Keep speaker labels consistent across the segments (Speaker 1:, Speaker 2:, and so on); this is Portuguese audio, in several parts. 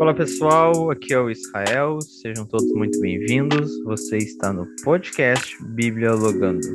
Speaker 1: Fala pessoal, aqui é o Israel, sejam todos muito bem-vindos. Você está no podcast Bíblia Logando.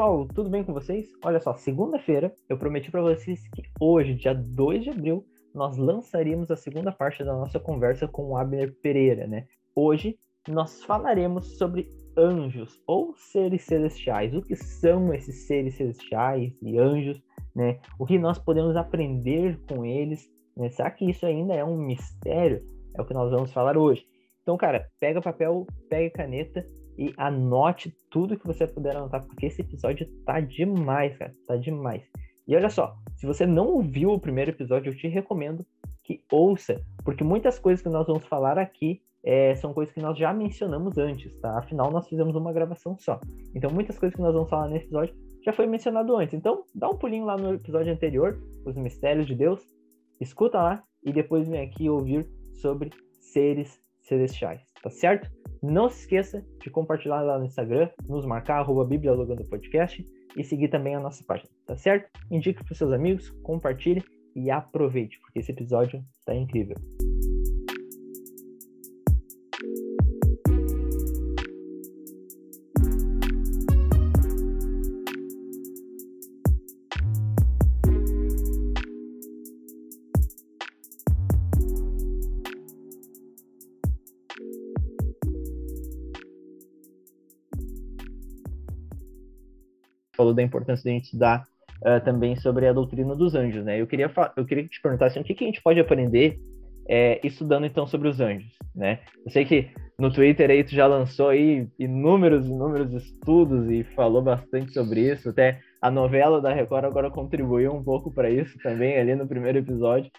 Speaker 1: Pessoal, tudo bem com vocês? Olha só, segunda-feira eu prometi para vocês que hoje, dia 2 de abril, nós lançaríamos a segunda parte da nossa conversa com o Abner Pereira, né? Hoje nós falaremos sobre anjos ou seres celestiais. O que são esses seres celestiais e anjos, né? O que nós podemos aprender com eles? Né? Será que isso ainda é um mistério? É o que nós vamos falar hoje. Então, cara, pega papel, pega caneta e anote tudo que você puder anotar, porque esse episódio tá demais, cara, tá demais. E olha só, se você não ouviu o primeiro episódio, eu te recomendo que ouça, porque muitas coisas que nós vamos falar aqui é, são coisas que nós já mencionamos antes, tá? Afinal, nós fizemos uma gravação só. Então, muitas coisas que nós vamos falar nesse episódio já foi mencionado antes. Então, dá um pulinho lá no episódio anterior, os mistérios de Deus, escuta lá e depois vem aqui ouvir sobre seres celestiais, tá certo? Não se esqueça de compartilhar lá no Instagram, nos marcar, arroba Bíblia Logando Podcast e seguir também a nossa página, tá certo? Indique para seus amigos, compartilhe e aproveite, porque esse episódio está incrível. Falou da importância de a gente estudar uh, também sobre a doutrina dos anjos, né? Eu queria, eu queria te perguntar assim, o que, que a gente pode aprender é, estudando então sobre os anjos, né? Eu sei que no Twitter aí tu já lançou aí inúmeros, inúmeros estudos e falou bastante sobre isso, até a novela da Record agora contribuiu um pouco para isso também ali no primeiro episódio.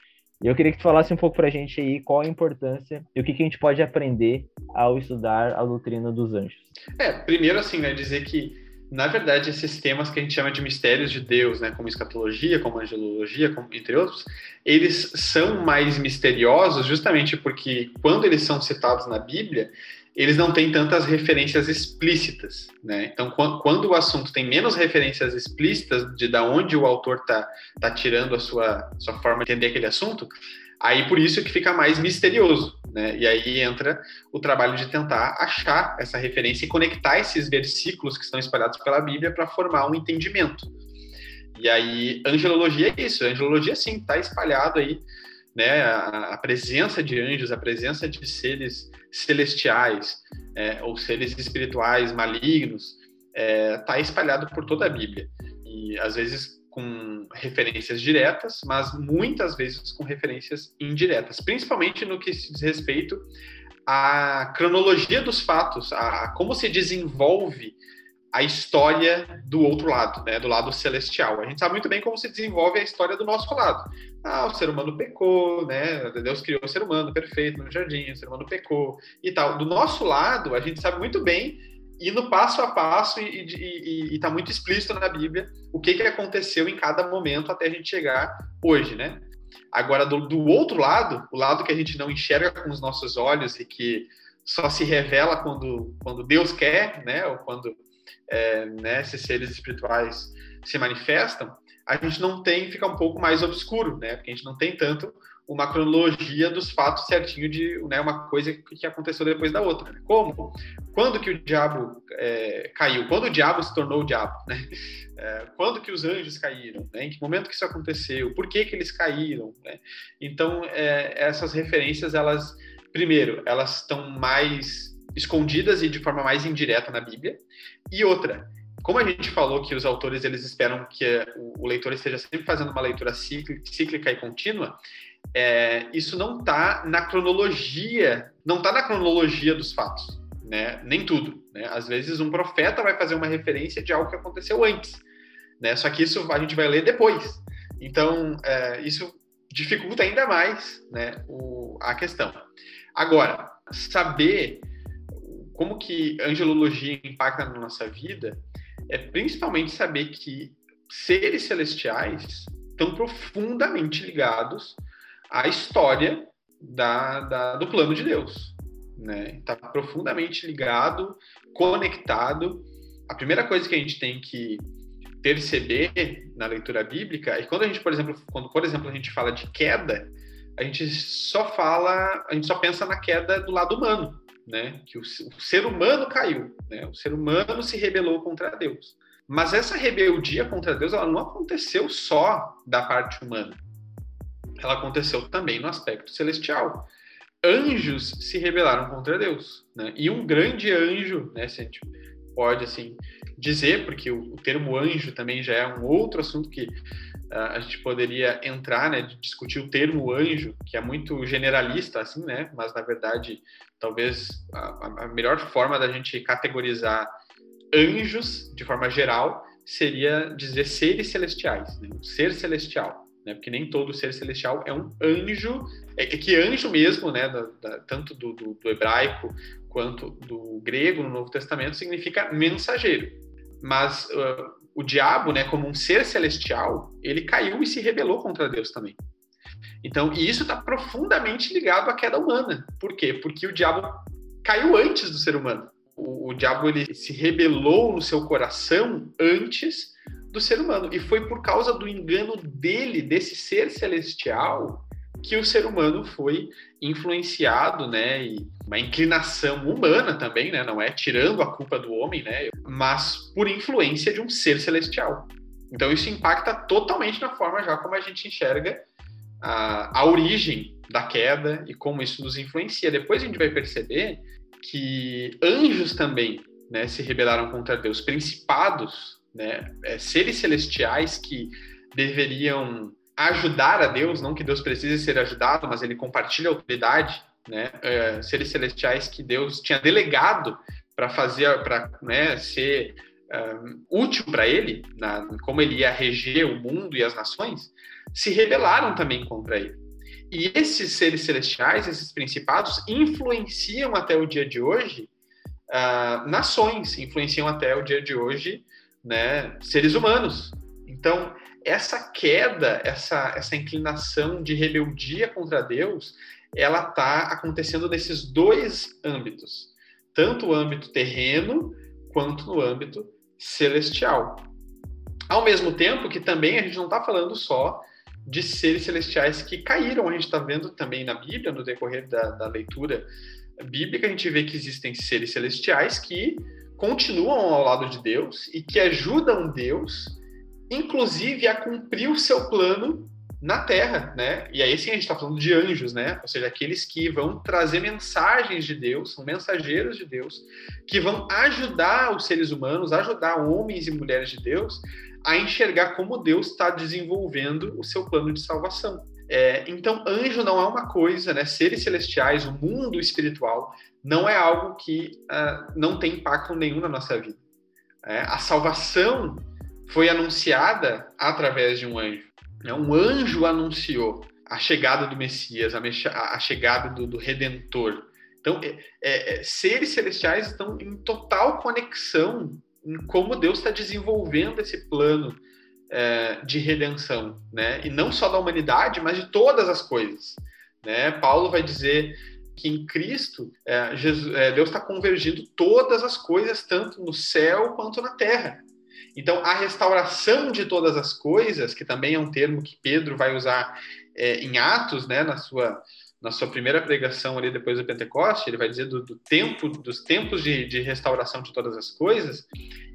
Speaker 1: E eu queria que tu falasse um pouco para a gente aí qual a importância e o que, que a gente pode aprender ao estudar a doutrina dos anjos.
Speaker 2: É, primeiro assim, né, dizer que na verdade, esses temas que a gente chama de mistérios de Deus, né, como escatologia, como angelologia, como, entre outros, eles são mais misteriosos justamente porque quando eles são citados na Bíblia, eles não têm tantas referências explícitas, né? Então, quando, o assunto tem menos referências explícitas de da onde o autor está tá tirando a sua, sua forma de entender aquele assunto, Aí por isso que fica mais misterioso, né? E aí entra o trabalho de tentar achar essa referência e conectar esses versículos que estão espalhados pela Bíblia para formar um entendimento. E aí, angelologia é isso, angelologia sim, está espalhado aí, né? A, a, presença de anjos, a presença de seres celestiais é, ou seres espirituais malignos está é, tá espalhado por toda a Bíblia. E às vezes com referências diretas, mas muitas vezes com referências indiretas, principalmente no que se diz respeito à cronologia dos fatos, a, como se desenvolve a história do outro lado, né, do lado celestial. A gente sabe muito bem como se desenvolve a história do nosso lado. Ah, o ser humano pecou, né? Deus criou o ser humano perfeito no jardim, o ser humano pecou e tal. Do nosso lado, a gente sabe muito bem indo passo a passo e está muito explícito na Bíblia o que, que aconteceu em cada momento até a gente chegar hoje, né? Agora, do, do, outro lado, o lado que a gente não enxerga com os nossos olhos e que só se revela quando, quando Deus quer, né? Ou quando é, né, esses seres espirituais se manifestam, a gente não tem, fica um pouco mais obscuro, né? Porque a gente não tem tanto uma cronologia dos fatos certinho de né, uma coisa que aconteceu depois da outra. Né? Como? Quando que o diabo é, caiu? Quando o diabo se tornou o diabo? Né? É, quando que os anjos caíram? Né? Em que momento que isso aconteceu? Por que que eles caíram? Né? Então, é, essas referências, elas, primeiro, elas estão mais escondidas e de forma mais indireta na Bíblia. E outra, como a gente falou que os autores eles esperam que o leitor esteja sempre fazendo uma leitura cíclica e contínua, é, isso não está na cronologia, não está na cronologia dos fatos, né? Nem tudo, né? Às vezes um profeta vai fazer uma referência de algo que aconteceu antes, né? Só que isso a gente vai ler depois. Então, é, isso dificulta ainda mais, né? O, a questão. Agora, saber como que angelologia impacta na nossa vida é principalmente saber que seres celestiais estão profundamente ligados à história da, da, do plano de Deus. Né? Está profundamente ligado, conectado. A primeira coisa que a gente tem que perceber na leitura bíblica é quando a gente, por exemplo, quando por exemplo a gente fala de queda, a gente só fala, a gente só pensa na queda do lado humano, né? Que o, o ser humano caiu, né? O ser humano se rebelou contra Deus. Mas essa rebeldia contra Deus, ela não aconteceu só da parte humana. Ela aconteceu também no aspecto celestial. Anjos se rebelaram contra Deus, né? E um grande anjo, né, se a gente pode assim dizer, porque o, o termo anjo também já é um outro assunto que uh, a gente poderia entrar, né, de discutir o termo anjo, que é muito generalista, assim, né, mas na verdade, talvez a, a melhor forma da gente categorizar anjos, de forma geral, seria dizer seres celestiais, né, um ser celestial. Né, porque nem todo ser celestial é um anjo, é, que anjo mesmo, né, da, da, tanto do, do, do hebraico quanto do grego no Novo Testamento significa mensageiro mas uh, o diabo, né, como um ser celestial, ele caiu e se rebelou contra Deus também. Então, e isso está profundamente ligado à queda humana. Por quê? Porque o diabo caiu antes do ser humano. O, o diabo ele se rebelou no seu coração antes do ser humano. E foi por causa do engano dele, desse ser celestial, que o ser humano foi influenciado, né, e uma inclinação humana também, né, não é tirando a culpa do homem, né, mas por influência de um ser celestial. Então isso impacta totalmente na forma já como a gente enxerga a, a origem da queda e como isso nos influencia. Depois a gente vai perceber que anjos também, né, se rebelaram contra Deus, principados, né, é, seres celestiais que deveriam ajudar a Deus, não que Deus precise ser ajudado, mas ele compartilha a autoridade, né? É, seres celestiais que Deus tinha delegado para fazer, para né, ser um, útil para ele, na, como ele ia reger o mundo e as nações, se rebelaram também contra ele. E esses seres celestiais, esses principados, influenciam até o dia de hoje uh, nações, influenciam até o dia de hoje né, seres humanos. Então, essa queda, essa, essa inclinação de rebeldia contra Deus, ela está acontecendo nesses dois âmbitos, tanto o âmbito terreno quanto no âmbito celestial. Ao mesmo tempo que também a gente não está falando só de seres celestiais que caíram, a gente está vendo também na Bíblia, no decorrer da, da leitura bíblica, a gente vê que existem seres celestiais que continuam ao lado de Deus e que ajudam Deus inclusive a cumprir o seu plano na Terra, né? E aí sim a gente está falando de anjos, né? Ou seja, aqueles que vão trazer mensagens de Deus, são mensageiros de Deus, que vão ajudar os seres humanos, ajudar homens e mulheres de Deus a enxergar como Deus está desenvolvendo o seu plano de salvação. É, então, anjo não é uma coisa, né? Seres celestiais, o mundo espiritual, não é algo que uh, não tem impacto nenhum na nossa vida. É, a salvação foi anunciada através de um anjo. Né? Um anjo anunciou a chegada do Messias, a, chegada do, do Redentor. Então, é, é, é, seres celestiais estão em total conexão em como Deus está desenvolvendo esse plano de redenção, né? E não só da humanidade, mas de todas as coisas. Né? Paulo vai dizer que em Cristo é, Jesus, é, Deus está convergindo todas as coisas, tanto no céu quanto na terra. Então, a restauração de todas as coisas, que também é um termo que Pedro vai usar é, em Atos, né, na sua na sua primeira pregação ali depois do Pentecoste, ele vai dizer do, do tempo, dos tempos de, de, restauração de todas as coisas,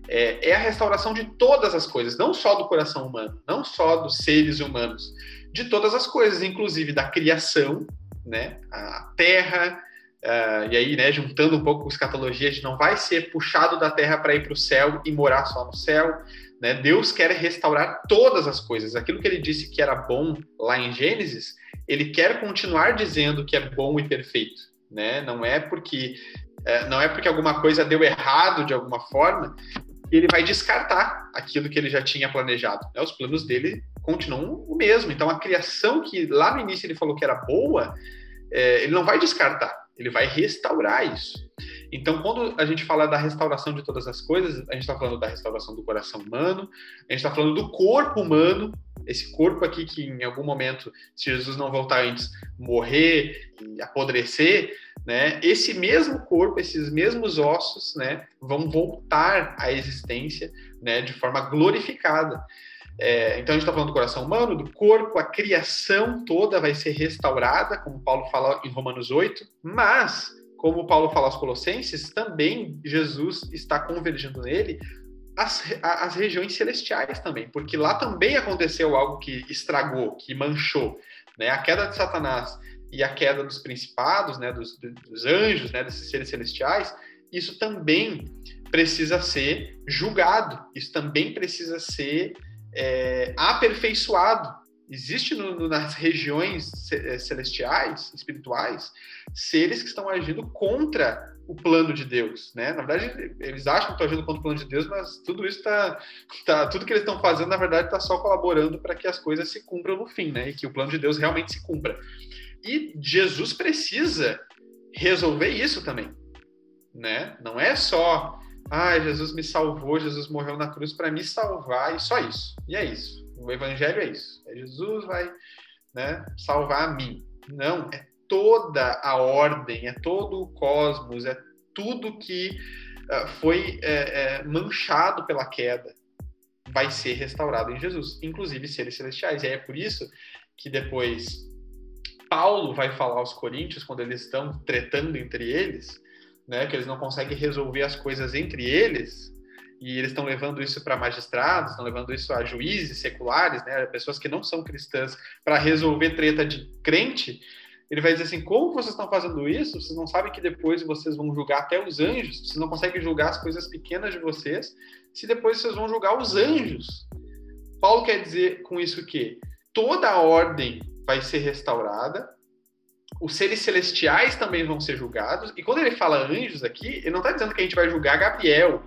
Speaker 2: é, é, a restauração de todas as coisas, não só do coração humano, não só dos seres humanos, de todas as coisas, inclusive da criação, né, a terra, Uh, e aí, né, juntando um pouco com escatologia, a gente não vai ser puxado da terra para ir para o céu e morar só no céu. Né? Deus quer restaurar todas as coisas. Aquilo que ele disse que era bom lá em Gênesis, ele quer continuar dizendo que é bom e perfeito. Né? Não é porque uh, não é porque alguma coisa deu errado de alguma forma que ele vai descartar aquilo que ele já tinha planejado. Né? Os planos dele continuam o mesmo. Então, a criação que lá no início ele falou que era boa, é, ele não vai descartar ele vai restaurar isso. Então, quando a gente fala da restauração de todas as coisas, a gente está falando da restauração do coração humano, a gente está falando do corpo humano, esse corpo aqui que em algum momento, se Jesus não voltar antes, morrer apodrecer, né? Esse mesmo corpo, esses mesmos ossos, né, vão voltar à existência, né, de forma glorificada. É, então a gente está falando do coração humano, do corpo, a criação toda vai ser restaurada, como Paulo fala em Romanos 8, mas, como Paulo fala aos Colossenses, também Jesus está convergindo nele as, as regiões celestiais também, porque lá também aconteceu algo que estragou, que manchou. Né? A queda de Satanás e a queda dos principados, né, dos, dos anjos, né, desses seres celestiais, isso também precisa ser julgado, isso também precisa ser é, aperfeiçoado. Existe no, no, nas regiões é, celestiais, espirituais, seres que estão agindo contra o plano de Deus, né? Na verdade, eles acham que estão agindo contra o plano de Deus, mas tudo isso está, tá, tudo que eles estão fazendo, na verdade, está só colaborando para que as coisas se cumpram no fim, né? E que o plano de Deus realmente se cumpra. E Jesus precisa resolver isso também, né? Não é só ah, Jesus me salvou, Jesus morreu na cruz para me salvar e só isso. E é isso. O evangelho é isso. É Jesus vai né, salvar a mim. Não, é toda a ordem, é todo o cosmos, é tudo que uh, foi é, é, manchado pela queda vai ser restaurado em Jesus, inclusive seres celestiais. E é por isso que depois Paulo vai falar aos coríntios, quando eles estão tretando entre eles, né, que eles não conseguem resolver as coisas entre eles, e eles estão levando isso para magistrados, estão levando isso a juízes seculares, né, pessoas que não são cristãs, para resolver treta de crente. Ele vai dizer assim: como vocês estão fazendo isso? Vocês não sabem que depois vocês vão julgar até os anjos? Vocês não conseguem julgar as coisas pequenas de vocês, se depois vocês vão julgar os anjos. Paulo quer dizer com isso que toda a ordem vai ser restaurada, os seres celestiais também vão ser julgados. E quando ele fala anjos aqui, ele não está dizendo que a gente vai julgar Gabriel,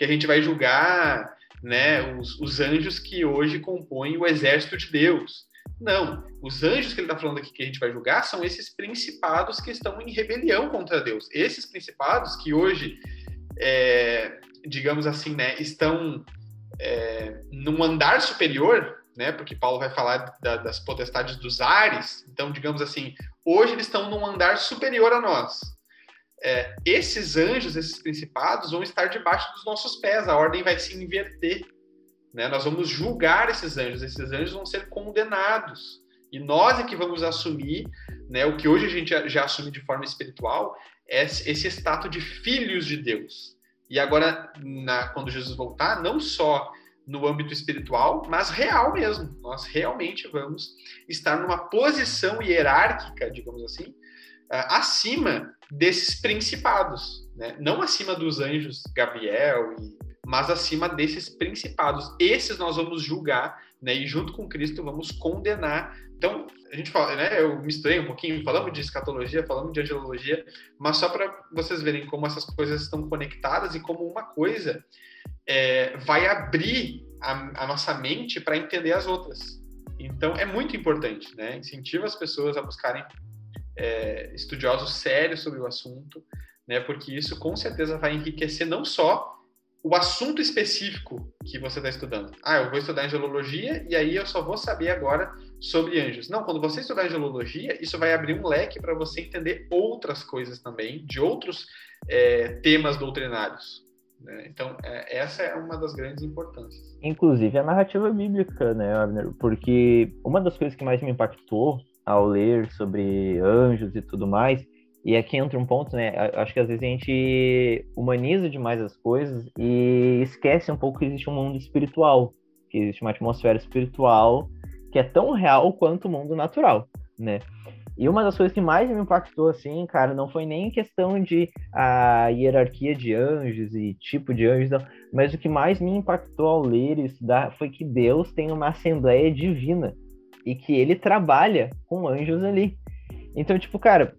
Speaker 2: que a gente vai julgar né, os, os anjos que hoje compõem o exército de Deus. Não, os anjos que ele está falando aqui que a gente vai julgar são esses principados que estão em rebelião contra Deus. Esses principados que hoje, é, digamos assim, né, estão é, num andar superior, né, porque Paulo vai falar da, das potestades dos ares. Então, digamos assim, hoje eles estão num andar superior a nós. É, esses anjos, esses principados, vão estar debaixo dos nossos pés, a ordem vai se inverter. Né? Nós vamos julgar esses anjos, esses anjos vão ser condenados. E nós é que vamos assumir, né, o que hoje a gente já, assume de forma espiritual, é esse status de filhos de Deus. E agora, na, quando Jesus voltar, não só no âmbito espiritual, mas real mesmo. Nós realmente vamos estar numa posição hierárquica, digamos assim, ah, acima desses principados, né? não acima dos anjos Gabriel, mas acima desses principados. Esses nós vamos julgar, né? e junto com Cristo vamos condenar. Então, a gente fala, né? eu misturei um pouquinho, falamos de escatologia, falamos de angelologia, mas só para vocês verem como essas coisas estão conectadas e como uma coisa é, vai abrir a, a nossa mente para entender as outras. Então, é muito importante, né? Incentiva as pessoas a buscarem é, estudiosos sérios sobre o assunto, né? Porque isso com certeza vai enriquecer não só o assunto específico que você está estudando. Ah, eu vou estudar angelologia e aí eu só vou saber agora sobre anjos. Não, quando você estudar angelologia, isso vai abrir um leque para você entender outras coisas também, de outros é, temas doutrinários. Né? Então, é, essa é uma das grandes importâncias.
Speaker 1: Inclusive a narrativa bíblica, né, Abner? Porque uma das coisas que mais me impactou ao ler sobre anjos e tudo mais, e aqui entra um ponto, né? Acho que às vezes a gente humaniza demais as coisas e esquece um pouco que existe um mundo espiritual, que existe uma atmosfera espiritual que é tão real quanto o mundo natural, né? E uma das coisas que mais me impactou, assim, cara, não foi nem questão de a hierarquia de anjos e tipo de anjos, não, mas o que mais me impactou ao ler isso foi que Deus tem uma assembleia divina e que ele trabalha com anjos ali. Então, tipo, cara,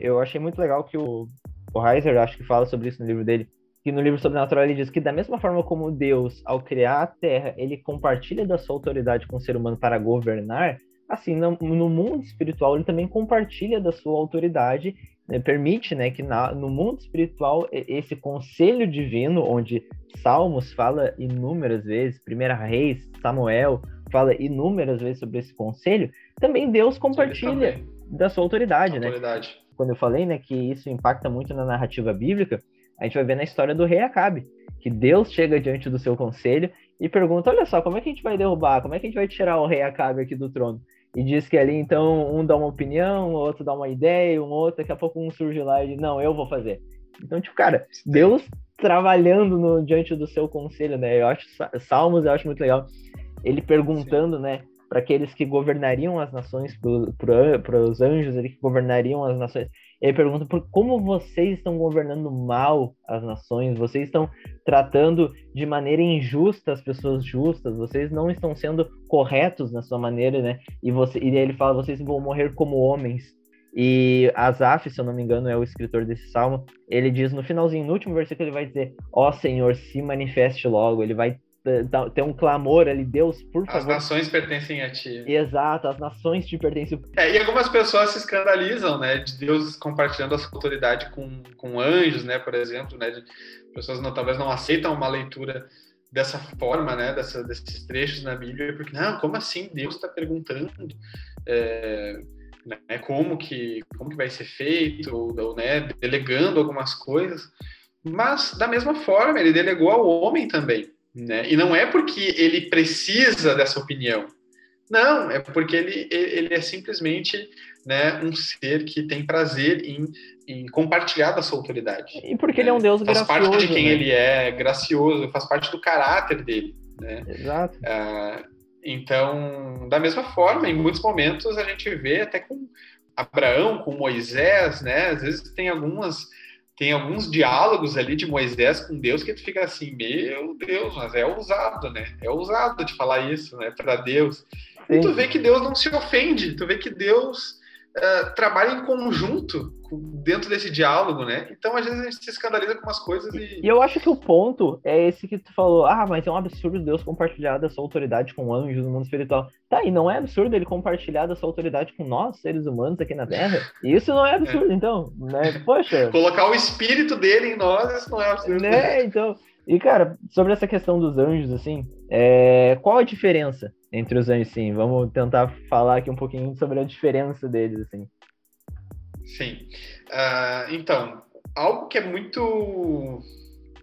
Speaker 1: eu achei muito legal que o, o Heiser, acho que fala sobre isso no livro dele, que no livro Sobrenatural ele diz que da mesma forma como Deus, ao criar a Terra, ele compartilha da sua autoridade com o ser humano para governar, assim, no, no, mundo espiritual, ele também compartilha da sua autoridade, né, permite né, que na, no mundo espiritual esse conselho divino, onde Salmos fala inúmeras vezes, Primeira Reis, Samuel, fala inúmeras vezes sobre esse conselho, também Deus compartilha também. da sua autoridade, né? autoridade? Quando eu falei, né, que isso impacta muito na narrativa bíblica, a gente vai ver na história do rei Acabe, que Deus chega diante do seu conselho e pergunta: olha só, como é que a gente vai derrubar? Como é que a gente vai tirar o rei Acabe aqui do trono? E diz que ali, então, um dá uma opinião, o outro dá uma ideia, um outro, daqui a pouco um surge lá e diz, não, eu vou fazer. Então, tipo, cara, Deus trabalhando no, diante do seu conselho, né? Eu acho Salmos, eu acho muito legal. Ele perguntando, Sim. né, para aqueles que governariam as nações, para os anjos ali que governariam as nações. Ele pergunta por como vocês estão governando mal as nações, vocês estão tratando de maneira injusta as pessoas justas, vocês não estão sendo corretos na sua maneira, né? E, você, e ele fala, vocês vão morrer como homens. E Asaf, se eu não me engano, é o escritor desse salmo, ele diz no finalzinho, no último versículo, ele vai dizer: Ó oh, Senhor, se manifeste logo. Ele vai ter um clamor ali, Deus, por favor.
Speaker 2: As nações pertencem a ti.
Speaker 1: Exato, as nações te pertencem.
Speaker 2: É, e algumas pessoas se escandalizam, né, de Deus compartilhando a sua autoridade com, com anjos, né, por exemplo, né, de, pessoas não, talvez não aceitam uma leitura dessa forma, né, dessa, desses trechos na Bíblia, porque, não, como assim Deus está perguntando é, né, como, que, como que vai ser feito, ou, ou né, delegando algumas coisas, mas, da mesma forma, ele delegou ao homem também, né? E não é porque ele precisa dessa opinião. Não, é porque ele, ele é simplesmente né, um ser que tem prazer em, em compartilhar da sua autoridade.
Speaker 1: E porque né? ele é um Deus
Speaker 2: faz
Speaker 1: gracioso.
Speaker 2: Faz parte de quem né? ele é, gracioso, faz parte do caráter dele. Né?
Speaker 1: Exato.
Speaker 2: Ah, então, da mesma forma, em muitos momentos a gente vê até com Abraão, com Moisés, né? Às vezes tem algumas tem alguns diálogos ali de Moisés com Deus que tu fica assim, meu Deus, mas é ousado, né? É ousado de falar isso, né, para Deus. Sim. E tu vê que Deus não se ofende, tu vê que Deus uh, trabalha em conjunto dentro desse diálogo, né? Então, às vezes, a gente se escandaliza com umas coisas e...
Speaker 1: E eu acho que o ponto é esse que tu falou, ah, mas é um absurdo Deus compartilhar da sua autoridade com anjos no mundo espiritual. Tá, e não é absurdo ele compartilhar da sua autoridade com nós, seres humanos, aqui na Terra? Isso não é absurdo, é. então, né? Poxa...
Speaker 2: Colocar o espírito dele em nós, isso não é absurdo.
Speaker 1: Né, então... E, cara, sobre essa questão dos anjos, assim, é... qual a diferença entre os anjos, sim? Vamos tentar falar aqui um pouquinho sobre a diferença deles, assim.
Speaker 2: Sim. Uh, então, algo que é muito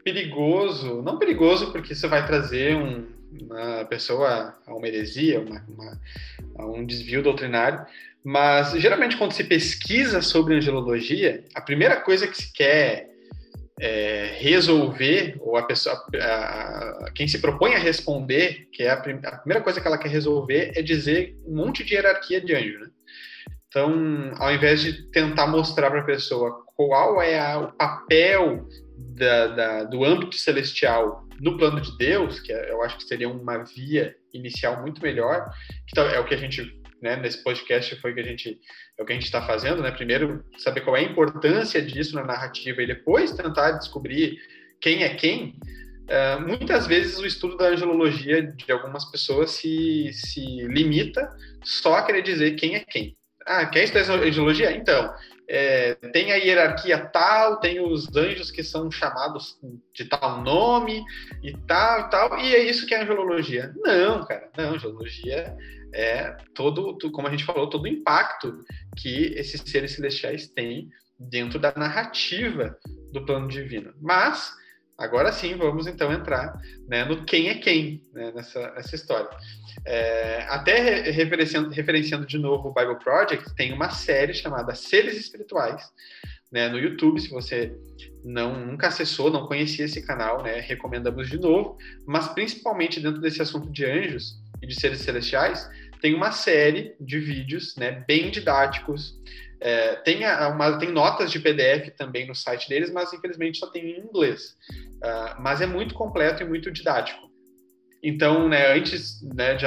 Speaker 2: perigoso, não perigoso porque isso vai trazer um, uma pessoa a uma heresia, uma, uma, a um desvio doutrinário, mas geralmente quando se pesquisa sobre angelologia, a primeira coisa que se quer é, resolver, ou a pessoa, a, a, quem se propõe a responder, que é a, a, primeira coisa que ela quer resolver, é dizer um monte de hierarquia de anjo. Né? Então, ao invés de tentar mostrar para a pessoa qual é o papel da, da, do âmbito celestial no plano de Deus, que é, eu acho que seria uma via inicial muito melhor, que é o que a gente, né, nesse podcast foi que a gente, é o que a gente está fazendo, né? Primeiro, saber qual é a importância disso na narrativa e depois tentar descobrir quem é quem. Uh, muitas vezes o estudo da angelologia de algumas pessoas se, se limita só a querer dizer quem é quem. Ah, quer estudar angelologia? Então, é, tem a hierarquia tal, tem os anjos que são chamados de tal nome e tal e tal, e é isso que é angelologia. Não, cara, não, angelologia é todo, como a gente falou, todo o impacto que esses seres celestiais têm dentro da narrativa do plano divino. Mas Agora sim, vamos então entrar né, no quem é quem né, nessa, nessa história. É, até referenciando, referenciando de novo o Bible Project, tem uma série chamada Seres Espirituais né, no YouTube. Se você não nunca acessou, não conhecia esse canal, né, recomendamos de novo. Mas principalmente dentro desse assunto de anjos e de seres celestiais, tem uma série de vídeos né, bem didáticos, é, tem, uma, tem notas de PDF também no site deles, mas infelizmente só tem em inglês. Uh, mas é muito completo e muito didático. Então, né, antes né, de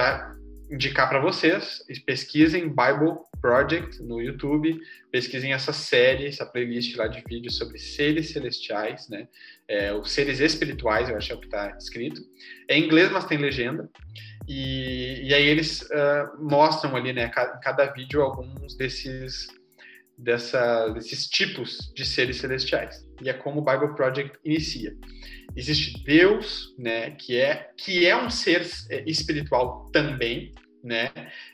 Speaker 2: indicar para vocês, pesquisem Bible Project no YouTube, pesquisem essa série, essa playlist lá de vídeos sobre seres celestiais, né? É, os seres espirituais, eu acho que é o que está escrito. É em inglês, mas tem legenda. E, e aí eles uh, mostram ali, né, cada, cada vídeo alguns desses dessa, desses tipos de seres celestiais. E é como o Bible Project inicia. Existe Deus, né, que é que é um ser é, espiritual também, né,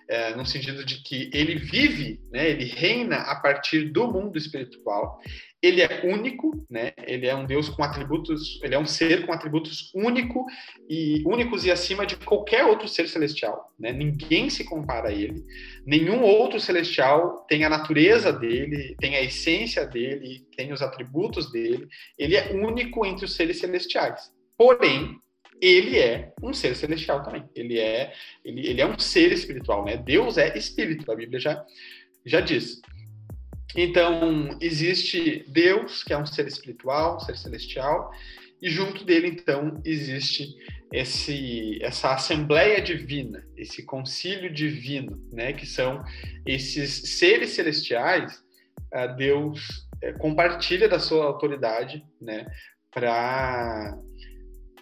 Speaker 2: é, no sentido de que ele vive, né, ele reina a partir do mundo espiritual ele é único, né? Ele é um Deus com atributos, ele é um ser com atributos único e únicos e acima de qualquer outro ser celestial, né? Ninguém se compara a ele. Nenhum outro celestial tem a natureza dele, tem a essência dele, tem os atributos dele. Ele é único entre os seres celestiais. Porém, ele é um ser celestial também. Ele é, ele, ele é um ser espiritual, né? Deus é espírito, a Bíblia já já diz. Então, existe Deus, que é um ser espiritual, um ser celestial, e junto dele, então, existe esse, essa assembleia divina, esse concílio divino, né, que são esses seres celestiais, uh, Deus uh, compartilha da sua autoridade, né, para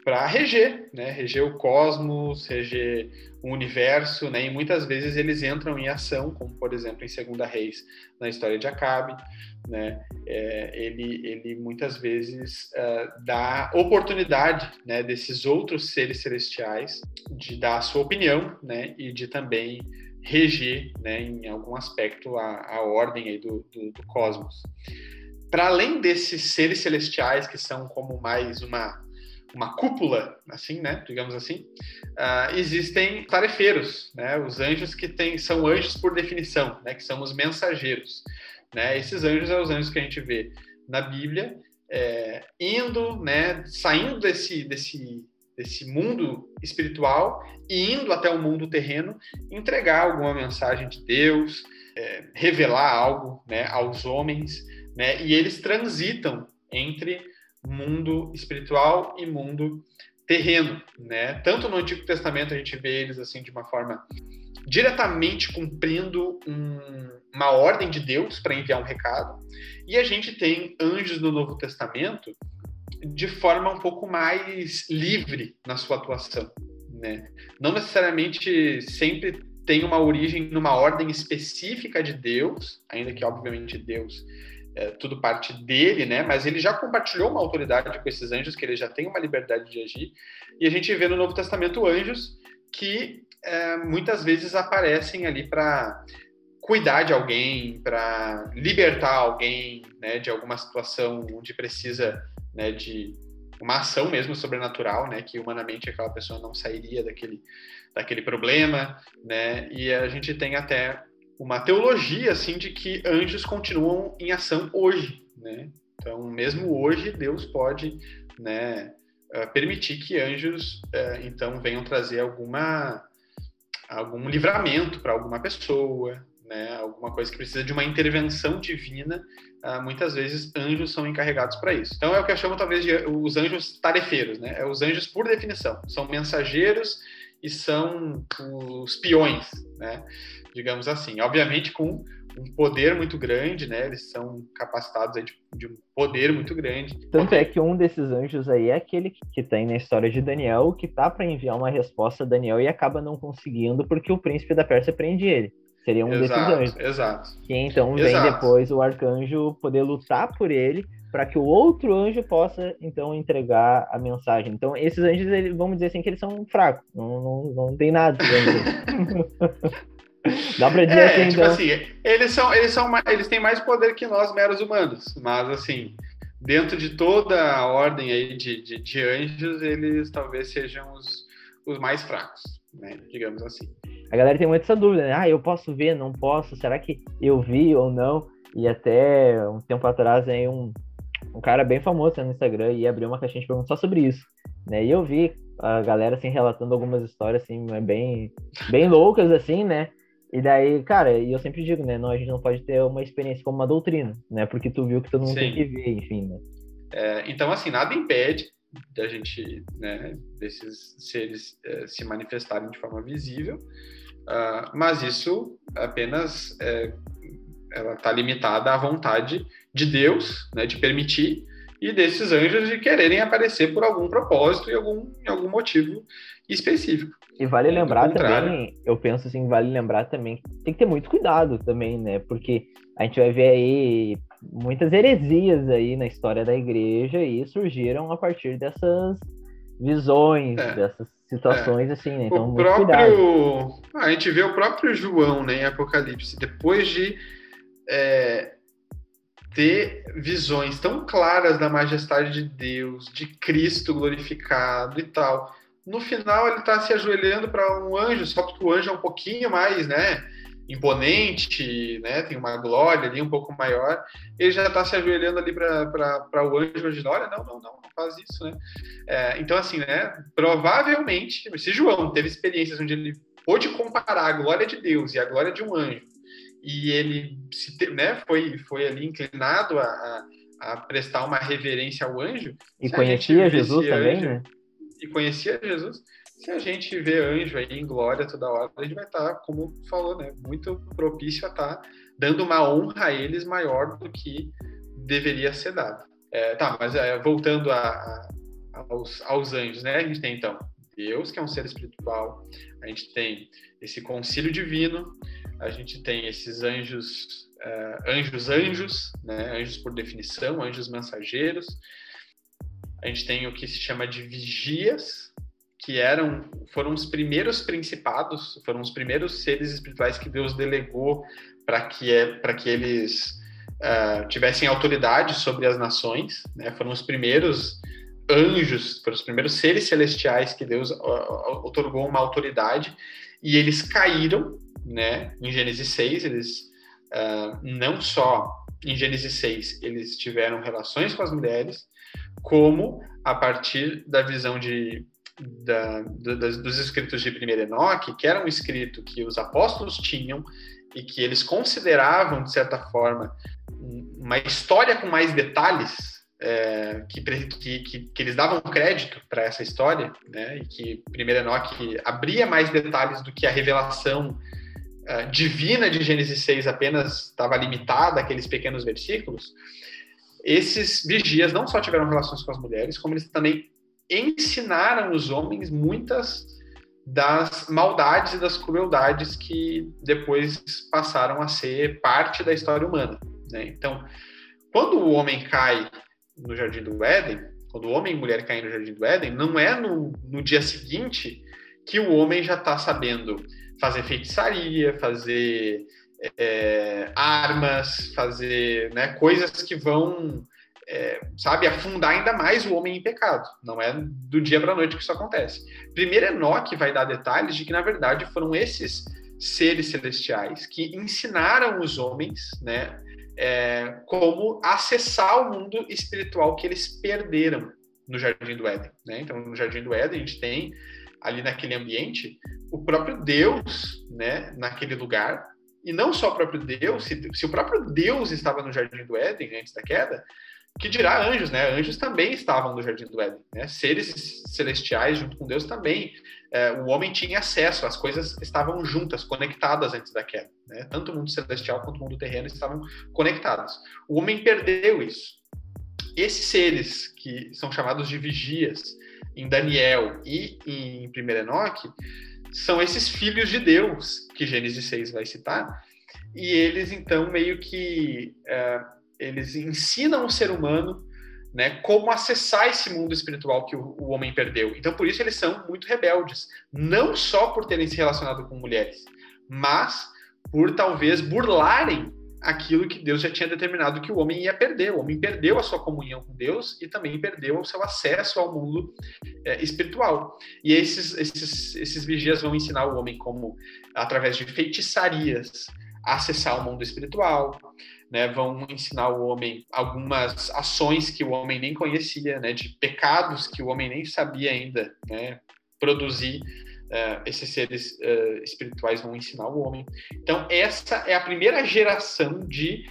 Speaker 2: para reger, né? Reger o cosmos, reger o universo, né? E muitas vezes eles entram em ação, como por exemplo em Segunda Reis, na história de Acabe, né? É, ele, ele muitas vezes uh, dá oportunidade, né? Desses outros seres celestiais de dar a sua opinião, né? E de também reger, né? Em algum aspecto a, a ordem aí do, do, do cosmos. Para além desses seres celestiais que são como mais uma uma cúpula, assim, né, digamos assim, uh, existem tarefeiros, né, os anjos que tem, são anjos por definição, né, que são os mensageiros, né, esses anjos são os anjos que a gente vê na Bíblia, é, indo, né, saindo desse, desse, desse mundo espiritual e indo até o mundo terreno, entregar alguma mensagem de Deus, é, revelar algo, né, aos homens, né, e eles transitam entre mundo espiritual e mundo terreno, né? Tanto no Antigo Testamento a gente vê eles assim de uma forma diretamente cumprindo um, uma ordem de Deus para enviar um recado, e a gente tem anjos no Novo Testamento de forma um pouco mais livre na sua atuação, né? Não necessariamente sempre tem uma origem numa ordem específica de Deus, ainda que obviamente Deus é, tudo parte dele, né? Mas ele já compartilhou uma autoridade com esses anjos, que ele já tem uma liberdade de agir. E a gente vê no Novo Testamento anjos que é, muitas vezes aparecem ali para cuidar de alguém, para libertar alguém, né? De alguma situação onde precisa, né? De uma ação mesmo sobrenatural, né? Que humanamente aquela pessoa não sairia daquele daquele problema, né? E a gente tem até uma teologia assim de que anjos continuam em ação hoje, né? Então, mesmo hoje, Deus pode, né, eh, permitir que anjos eh, então venham trazer alguma algum livramento para alguma pessoa, né? Alguma coisa que precisa de uma intervenção divina. Uh, muitas vezes anjos são encarregados para isso. Então é o que eu chamo talvez de os anjos tarefeiros, né? É os anjos por definição, são mensageiros e são os peões, né? digamos assim. Obviamente com um poder muito grande, né? Eles são capacitados de, de, um poder muito grande.
Speaker 1: Tanto é que um desses anjos aí é aquele que tem na história de Daniel, que tá para enviar uma resposta a Daniel e acaba não conseguindo porque o príncipe da Pérsia prende ele. Seria um exato, desses anjos.
Speaker 2: Exato.
Speaker 1: Que então vem exato. depois o arcanjo poder lutar por ele para que o outro anjo possa então entregar a mensagem. Então esses anjos, eles, vamos dizer assim que eles são fracos, não, não, não tem nada. Dá pra dizer
Speaker 2: é,
Speaker 1: assim,
Speaker 2: tipo então... assim, eles são, eles são, eles têm mais poder que nós meros humanos, mas assim, dentro de toda a ordem aí de, de, de anjos, eles talvez sejam os, os mais fracos, né? Digamos assim.
Speaker 1: A galera tem muito essa dúvida, né? Ah, eu posso ver, não posso? Será que eu vi ou não? E até um tempo atrás aí um, um cara bem famoso no Instagram e abriu uma caixinha de perguntas só sobre isso, né? E eu vi a galera assim relatando algumas histórias assim bem bem loucas assim, né? E daí, cara, e eu sempre digo, né? Não, a gente não pode ter uma experiência como uma doutrina, né? Porque tu viu que todo mundo Sim. tem que ver, enfim, né?
Speaker 2: É, então, assim, nada impede da gente, né, desses seres é, se manifestarem de forma visível, uh, mas isso apenas é, ela está limitada à vontade de Deus, né, de permitir e desses anjos de quererem aparecer por algum propósito e algum, algum motivo específico.
Speaker 1: E vale lembrar também, eu penso assim, vale lembrar também, tem que ter muito cuidado também, né? Porque a gente vai ver aí muitas heresias aí na história da igreja e surgiram a partir dessas visões, é, dessas situações é. assim, né? Então,
Speaker 2: o próprio, a gente vê o próprio João, né, em Apocalipse, depois de é, ter visões tão claras da majestade de Deus, de Cristo glorificado e tal no final ele está se ajoelhando para um anjo, só porque o anjo é um pouquinho mais, né, imponente, né, tem uma glória ali um pouco maior, ele já está se ajoelhando ali para o anjo de olha, não, não, não, não faz isso, né. É, então, assim, né, provavelmente, se João teve experiências onde ele pôde comparar a glória de Deus e a glória de um anjo, e ele se, né, foi, foi ali inclinado a, a prestar uma reverência ao anjo.
Speaker 1: E conhecia Jesus também, anjo, né?
Speaker 2: e conhecia Jesus, se a gente vê anjo aí em glória toda hora, a gente vai estar, tá, como falou, né, muito propício a estar tá dando uma honra a eles maior do que deveria ser dado. É, tá, mas é, voltando a, a, aos, aos anjos, né, a gente tem então Deus, que é um ser espiritual, a gente tem esse concílio divino, a gente tem esses anjos, uh, anjos, anjos, né, anjos por definição, anjos mensageiros, a gente tem o que se chama de vigias, que eram foram os primeiros principados, foram os primeiros seres espirituais que Deus delegou para que é para que eles uh, tivessem autoridade sobre as nações, né? Foram os primeiros anjos, foram os primeiros seres celestiais que Deus uh, otorgou uma autoridade e eles caíram, né? Em Gênesis 6, eles uh, não só em Gênesis 6 eles tiveram relações com as mulheres, como a partir da visão de, da, dos escritos de 1 Enoque, que era um escrito que os apóstolos tinham e que eles consideravam, de certa forma, uma história com mais detalhes, é, que, que, que, que, eles davam crédito para essa história, né, e que 1 Enoque abria mais detalhes do que a revelação uh, divina de Gênesis 6 apenas estava limitada àqueles pequenos versículos, esses vigias não só tiveram relações com as mulheres, como eles também ensinaram os homens muitas das maldades e das crueldades que depois passaram a ser parte da história humana. Né? Então, quando o homem cai no Jardim do Éden, quando o homem e mulher caem no Jardim do Éden, não é no, no dia seguinte que o homem já está sabendo fazer feitiçaria, fazer é, armas, fazer né, coisas que vão, é, sabe, afundar ainda mais o homem em pecado. Não é do dia para a noite que isso acontece. Primeiro, Enoque vai dar detalhes de que, na verdade, foram esses seres celestiais que ensinaram os homens, né, é, como acessar o mundo espiritual que eles perderam no Jardim do Éden. Né? Então, no Jardim do Éden, a gente tem ali naquele ambiente o próprio Deus, né, naquele lugar, e não só o próprio Deus, se, se, o próprio Deus estava no Jardim do Éden antes da queda, que dirá anjos, né? Anjos também estavam no Jardim do Éden, né? Seres celestiais junto com Deus também. É, o homem tinha acesso, as coisas estavam juntas, conectadas antes da queda, né? Tanto o mundo celestial quanto o mundo terreno estavam conectados. O homem perdeu isso. Esses seres que são chamados de vigias em Daniel e em 1 Enoque, são esses filhos de Deus que Gênesis 6 vai citar, e eles então meio que é, eles ensinam o ser humano né, como acessar esse mundo espiritual que o, o, homem perdeu. Então, por isso eles são muito rebeldes, não só por terem se relacionado com mulheres, mas por talvez burlarem aquilo que Deus já tinha determinado que o homem ia perder. O homem perdeu a sua comunhão com Deus e também perdeu o seu acesso ao mundo é, espiritual. E esses, esses, esses vigias vão ensinar o homem como, através de feitiçarias, acessar o mundo espiritual, né, vão ensinar o homem algumas ações que o homem nem conhecia, né, de pecados que o homem nem sabia ainda né, produzir uh, esses seres uh, espirituais vão ensinar o homem. Então, essa é a primeira geração de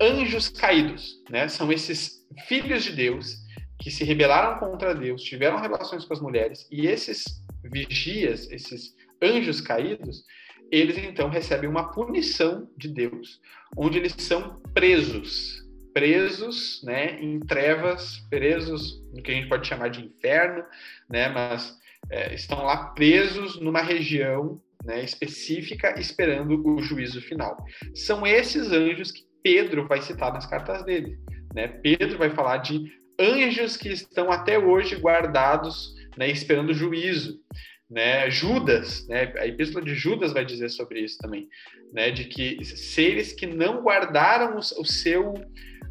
Speaker 2: anjos caídos, né? São esses filhos de Deus que se rebelaram contra Deus, tiveram relações com as mulheres, e esses vigias, esses anjos caídos, eles então recebem uma punição de Deus, onde eles são presos presos, né, em trevas, presos no que a gente pode chamar de inferno, né, mas é, estão lá presos numa região né, específica, esperando o juízo final. São esses anjos que Pedro vai citar nas cartas dele. Né? Pedro vai falar de anjos que estão até hoje guardados, né, esperando juízo. Né? Judas, né? a epístola de Judas vai dizer sobre isso também, né? de que seres que não guardaram o seu,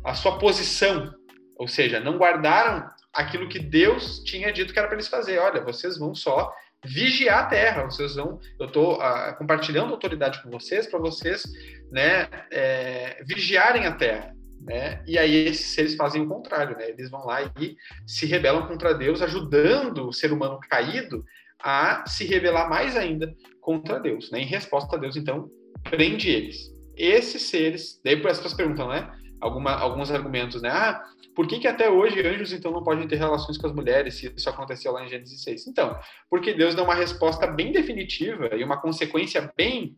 Speaker 2: a sua posição, ou seja, não guardaram aquilo que Deus tinha dito que era para eles fazer. Olha, vocês vão só vigiar a terra. Vocês vão, eu estou uh, ah, compartilhando autoridade com vocês para vocês, né, é, vigiarem a terra. Né? E aí esses seres fazem o contrário, né? Eles vão lá e se rebelam contra Deus, ajudando o ser humano caído a se rebelar mais ainda contra Deus, né? Em resposta a Deus, então, prende eles. Esses seres, daí por essas perguntam, né? Alguma, alguns argumentos, né? Ah, por que, que até hoje anjos então não podem ter relações com as mulheres se isso aconteceu lá em Gênesis 6? Então, porque Deus dá uma resposta bem definitiva e uma consequência bem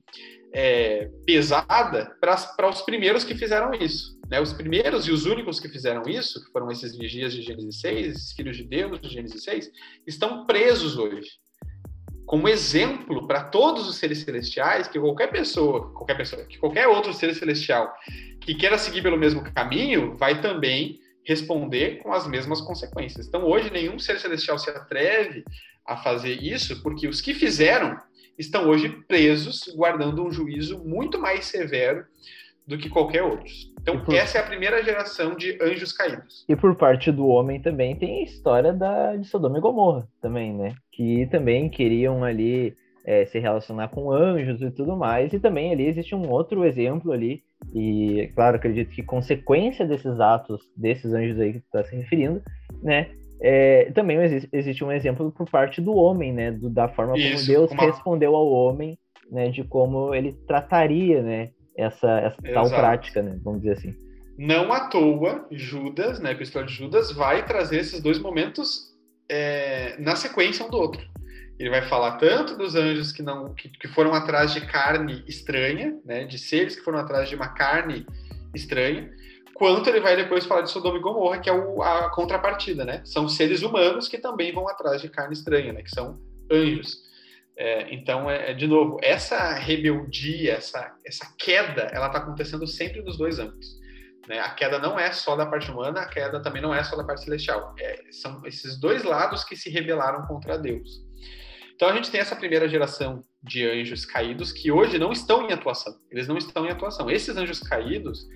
Speaker 2: é, pesada para os primeiros que fizeram isso. Né? Os primeiros e os únicos que fizeram isso, que foram esses vigias de Gênesis 6, esses filhos de Deus de Gênesis 6, estão presos hoje. Como exemplo para todos os seres celestiais, que qualquer pessoa, qualquer pessoa, que qualquer outro ser celestial que queira seguir pelo mesmo caminho, vai também responder com as mesmas consequências. Então, hoje, nenhum ser celestial se atreve a fazer isso, porque os que fizeram estão hoje presos, guardando um juízo muito mais severo do que qualquer outro. Então, por... essa é a primeira geração de anjos caídos.
Speaker 1: E por parte do homem também tem a história da, de Sodoma e Gomorra, também, né? Que também queriam ali é, se relacionar com anjos e tudo mais. E também ali existe um outro exemplo ali e, claro, acredito que consequência desses atos, desses anjos aí que tu está se referindo, né? É, também existe, existe, um exemplo por parte do homem, né? Do, da forma Isso, como Deus uma... respondeu ao homem, né? De como ele trataria, né? Essa, essa tal prática, né? Vamos dizer assim.
Speaker 2: Não à toa, Judas, né? A Epístola de Judas vai trazer esses dois momentos é, na sequência um do outro. Ele vai falar tanto dos anjos que não que, que, foram atrás de carne estranha, né, de seres que foram atrás de uma carne estranha, quanto ele vai depois falar de Sodoma e Gomorra, que é o, a contrapartida, né? São seres humanos que também vão atrás de carne estranha, né? Que são anjos. É, então, é, é, de novo, essa rebeldia, essa, essa queda, ela está acontecendo sempre nos dois âmbitos. Né? A queda não é só da parte humana, a queda também não é só da parte celestial. É, são esses dois lados que se rebelaram contra Deus. Então a gente tem essa primeira geração de anjos caídos que hoje não estão em atuação. Eles não estão em atuação. Esses anjos caídos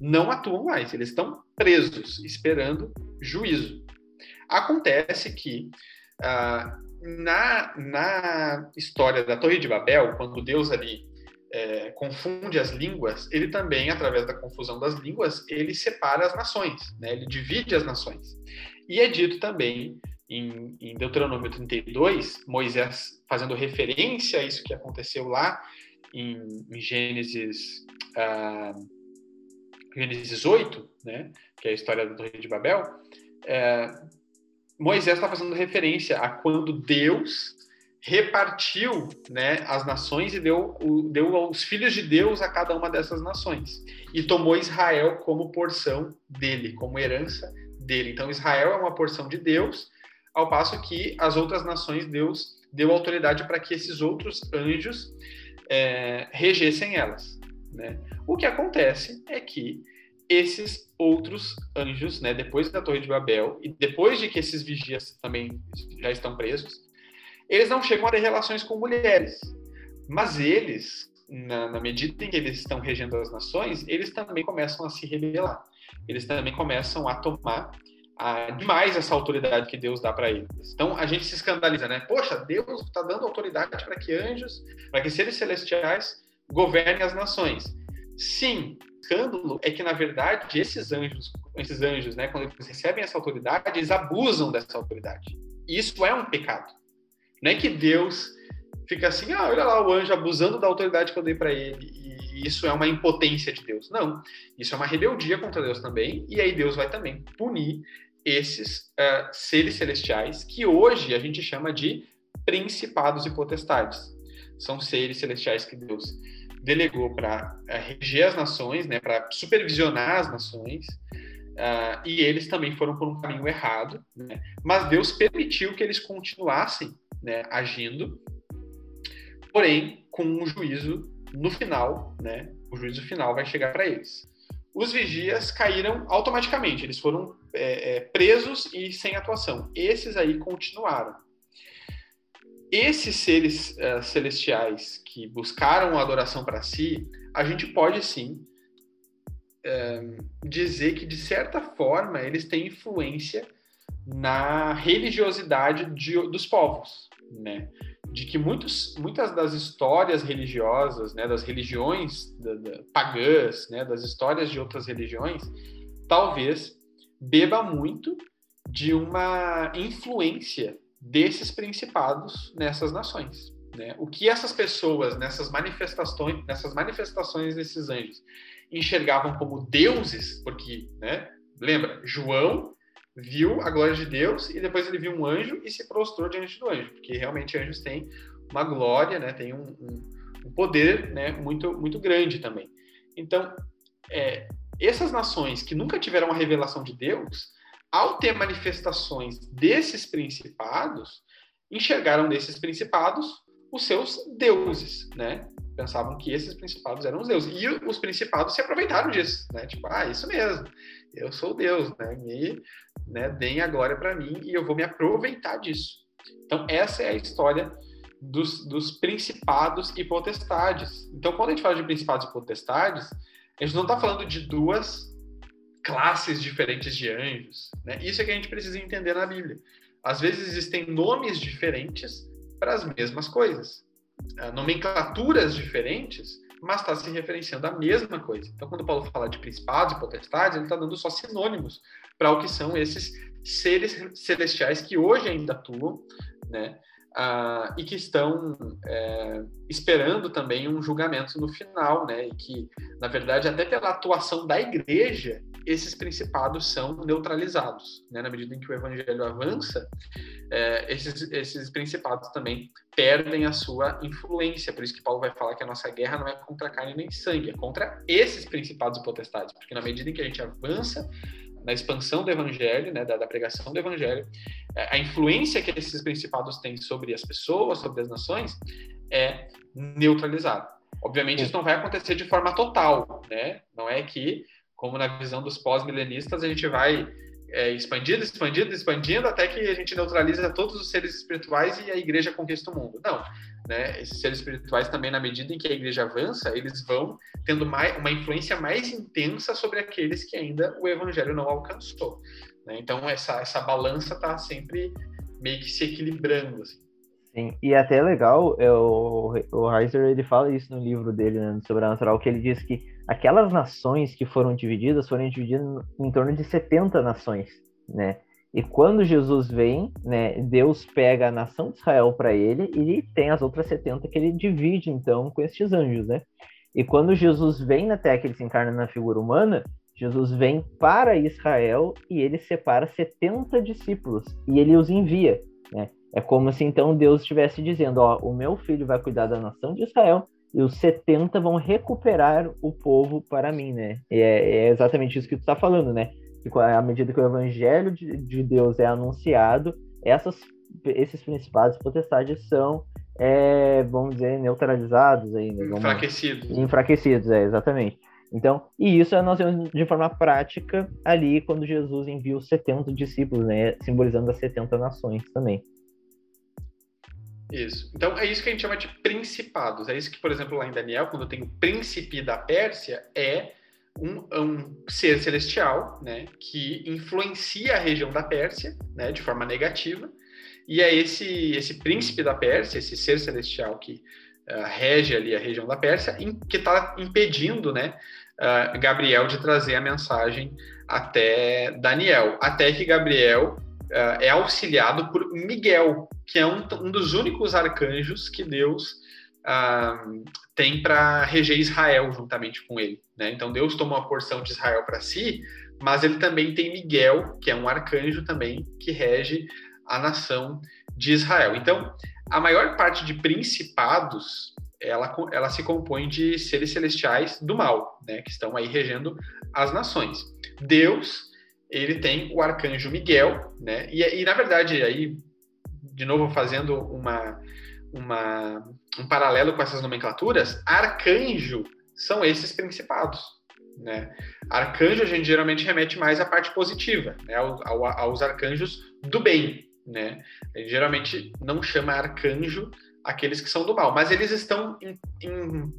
Speaker 2: não atuam mais, eles estão presos, esperando juízo. Acontece que ah, na, na história da Torre de Babel, quando Deus ali é, confunde as línguas, ele também, através da confusão das línguas, ele separa as nações, né? ele divide as nações. E é dito também em, em Deuteronômio 32, Moisés fazendo referência a isso que aconteceu lá em, em Gênesis, uh, Gênesis 8, né, que é a história da Torre de Babel, uh, Moisés está fazendo referência a quando Deus repartiu né, as nações e deu, deu os filhos de Deus a cada uma dessas nações. E tomou Israel como porção dele, como herança dele. Então, Israel é uma porção de Deus ao passo que as outras nações Deus deu autoridade para que esses outros anjos é, regessem elas. Né? O que acontece é que esses outros anjos, né, depois da Torre de Babel e depois de que esses vigias também já estão presos, eles não chegam a ter relações com mulheres, mas eles, na, na medida em que eles estão regendo as nações, eles também começam a se rebelar, eles também começam a tomar demais essa autoridade que Deus dá para eles. Então a gente se escandaliza, né? Poxa, Deus está dando autoridade para que anjos, para que seres celestiais governem as nações. Sim, escândalo é que na verdade esses anjos, esses anjos, né, quando eles recebem essa autoridade, eles abusam dessa autoridade. E isso é um pecado. Não é que Deus fica assim, ah, olha lá o anjo abusando da autoridade que eu dei para ele e isso é uma impotência de Deus. Não, isso é uma rebeldia contra Deus também, e aí Deus vai também punir esses uh, seres celestiais que hoje a gente chama de principados e potestades. São seres celestiais que Deus delegou para uh, reger as nações, né, para supervisionar as nações, uh, e eles também foram por um caminho errado, né, mas Deus permitiu que eles continuassem né, agindo, porém com um juízo no final, né, o juízo final vai chegar para eles. Os vigias caíram automaticamente, eles foram é, é, presos e sem atuação. Esses aí continuaram. Esses seres uh, celestiais que buscaram a adoração para si, a gente pode sim uh, dizer que, de certa forma, eles têm influência na religiosidade de, dos povos, né? De que muitos, muitas das histórias religiosas, né, das religiões da, da, pagãs, né, das histórias de outras religiões, talvez beba muito de uma influência desses principados nessas nações. Né? O que essas pessoas nessas manifestações, nessas manifestações desses anjos enxergavam como deuses, porque, né, lembra, João viu a glória de Deus e depois ele viu um anjo e se prostrou diante do anjo, porque realmente anjos têm uma glória, né, tem um, um, um poder né, muito, muito grande também. Então, é, essas nações que nunca tiveram a revelação de Deus, ao ter manifestações desses principados, enxergaram nesses principados os seus deuses, né? Pensavam que esses principados eram os deuses. E os principados se aproveitaram disso, né? Tipo, ah, isso mesmo, eu sou Deus, né? Me, né, deem a glória para mim e eu vou me aproveitar disso. Então, essa é a história dos, dos principados e potestades. Então, quando a gente fala de principados e potestades, a gente não está falando de duas classes diferentes de anjos. Né? Isso é que a gente precisa entender na Bíblia. Às vezes existem nomes diferentes para as mesmas coisas, uh, nomenclaturas diferentes, mas está se referenciando à mesma coisa. Então, quando Paulo fala de principados e potestades, ele está dando só sinônimos para o que são esses seres celestiais que hoje ainda atuam, né? Uh, e que estão é, esperando também um julgamento no final, né? E que, na verdade, até pela atuação da igreja, esses principados são neutralizados. Né? Na medida em que o evangelho avança, é, esses, esses principados também perdem a sua influência. Por isso que Paulo vai falar que a nossa guerra não é contra carne nem sangue, é contra esses principados e potestades. Porque na medida em que a gente avança na expansão do evangelho, né, da, da, pregação do evangelho, é, a influência que esses principados têm sobre as pessoas, sobre as nações, é neutralizada. Obviamente, isso não vai acontecer de forma total, né? Não é que, como na visão dos pós-milenistas, a gente vai é, expandindo, expandindo, expandindo, até que a gente neutraliza todos os seres espirituais e a igreja conquista o mundo. Não, né? Esses seres espirituais também, na medida em que a igreja avança, eles vão tendo mais, uma influência mais intensa sobre aqueles que ainda o evangelho não alcançou. Né? Então, essa, essa balança está sempre meio que se equilibrando. Assim.
Speaker 1: Sim, e é até legal, é, o, o Heiser, ele fala isso no livro dele, né, Sobrenatural, que ele diz que aquelas nações que foram divididas, foram divididas em torno de 70 nações, né? E quando Jesus vem, né, Deus pega a nação de Israel para ele e tem as outras 70 que ele divide, então, com estes anjos, né? E quando Jesus vem na Terra, que ele se encarna na figura humana, Jesus vem para Israel e ele separa 70 discípulos e ele os envia, né? É como se então Deus estivesse dizendo: Ó, o meu filho vai cuidar da nação de Israel e os 70 vão recuperar o povo para mim, né? E é, é exatamente isso que tu está falando, né? Que à medida que o evangelho de, de Deus é anunciado, essas, esses principais potestades são, é, vamos dizer, neutralizados aí, né?
Speaker 2: enfraquecidos.
Speaker 1: Enfraquecidos, é, exatamente. Então, e isso nós vemos de forma prática ali quando Jesus envia os 70 discípulos, né? Simbolizando as 70 nações também.
Speaker 2: Isso. Então é isso que a gente chama de principados. É isso que, por exemplo, lá em Daniel, quando tem o príncipe da Pérsia, é um, um, ser celestial, né, que influencia a região da Pérsia, né, de forma negativa. E é esse esse príncipe da Pérsia, esse ser celestial que uh, rege ali a região da Pérsia, in, que está impedindo, né, uh, Gabriel de trazer a mensagem até Daniel, até que Gabriel uh, é auxiliado por Miguel, que é um, um dos únicos arcanjos que Deus uh, tem para reger Israel juntamente com ele. Né? Então Deus toma uma porção de Israel para si, mas ele também tem Miguel, que é um arcanjo também que rege a nação de Israel. Então, a maior parte de principados ela, ela se compõe de seres celestiais do mal, né, que estão aí regendo as nações. Deus, ele tem o arcanjo Miguel, né, e, e na verdade, aí, de novo, fazendo uma, uma, um paralelo com essas nomenclaturas, arcanjo são esses principados, né? Arcanjo a gente geralmente remete mais à parte positiva, né? Ao, ao, aos arcanjos do bem, né? A gente geralmente não chama arcanjo aqueles que são do mal, mas eles estão em, em,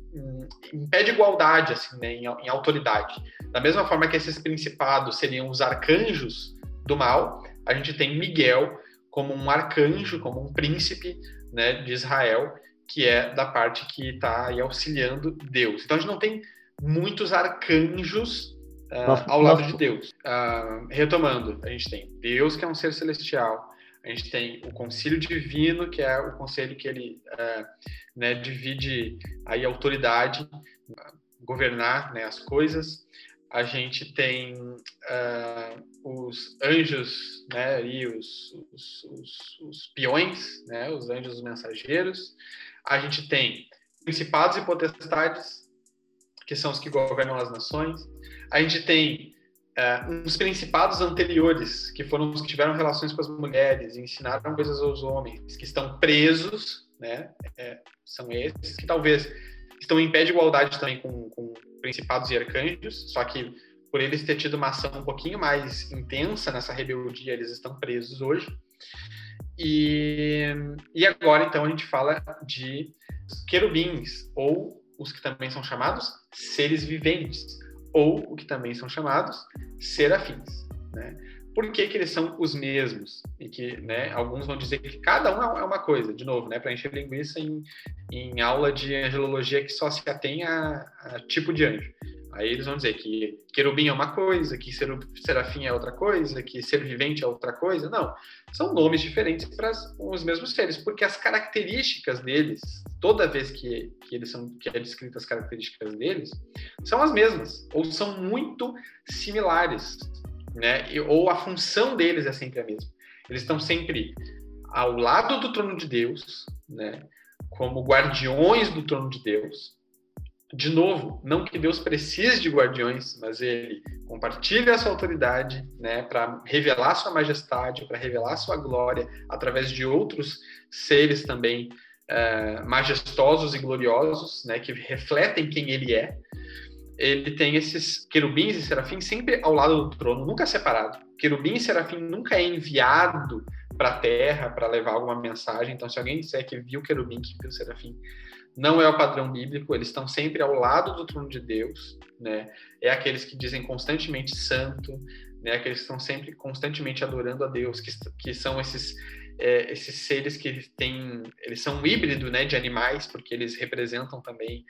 Speaker 2: em pé de igualdade, assim, né? em, em autoridade. Da mesma forma que esses principados seriam os arcanjos do mal, a gente tem Miguel como um arcanjo, como um príncipe né, de Israel, que é da parte que está auxiliando Deus. Então a gente não tem muitos arcanjos uh, nossa, ao lado nossa. de Deus. Uh, retomando, a gente tem Deus, que é um ser celestial, a gente tem o concílio divino, que é o conselho que ele uh, né, divide aí a autoridade, governar né, as coisas. A gente tem os anjos, né, e os, os, os, os peões, né, os anjos mensageiros. A gente tem principados e potestades, que são os que governam as nações. A gente tem uh, uns principados anteriores, que foram os que tiveram relações com as mulheres, ensinaram coisas aos homens, que estão presos, né? É, são esses que talvez estão em pé de igualdade também com, com principados e arcanjos, só que por eles ter tido uma ação um pouquinho mais intensa nessa rebeldia, eles estão presos hoje. E, e agora, então, a gente fala de querubins, ou os que também são chamados seres viventes, ou o que também são chamados serafins. Né? Por que, que eles são os mesmos? E que né, alguns vão dizer que cada um é uma coisa, de novo, né, para encher linguiça em, em aula de angelologia que só se atém a, a tipo de anjo. Aí eles vão dizer que querubim é uma coisa, que serafim é outra coisa, que ser vivente é outra coisa. Não. São nomes diferentes para os mesmos seres, porque as características deles, toda vez que, que eles são que é descrita as características deles, são as mesmas, ou são muito similares, né? ou a função deles é sempre a mesma. Eles estão sempre ao lado do trono de Deus, né? como guardiões do trono de Deus, de novo, não que Deus precise de guardiões, mas ele compartilha a sua autoridade, né, para revelar sua majestade, para revelar sua glória através de outros seres também uh, majestosos e gloriosos, né, que refletem quem ele é. Ele tem esses querubins e serafins sempre ao lado do trono, nunca separado. Querubim e serafim nunca é enviado para a terra para levar alguma mensagem. Então, se alguém disser que viu querubim, que viu serafim, não é o padrão bíblico, eles estão sempre ao lado do trono de Deus, né? É aqueles que dizem constantemente santo, né? Aqueles que estão sempre constantemente adorando a Deus, que, que são esses é, esses seres que eles têm, eles são um híbrido, né, de animais, porque eles representam também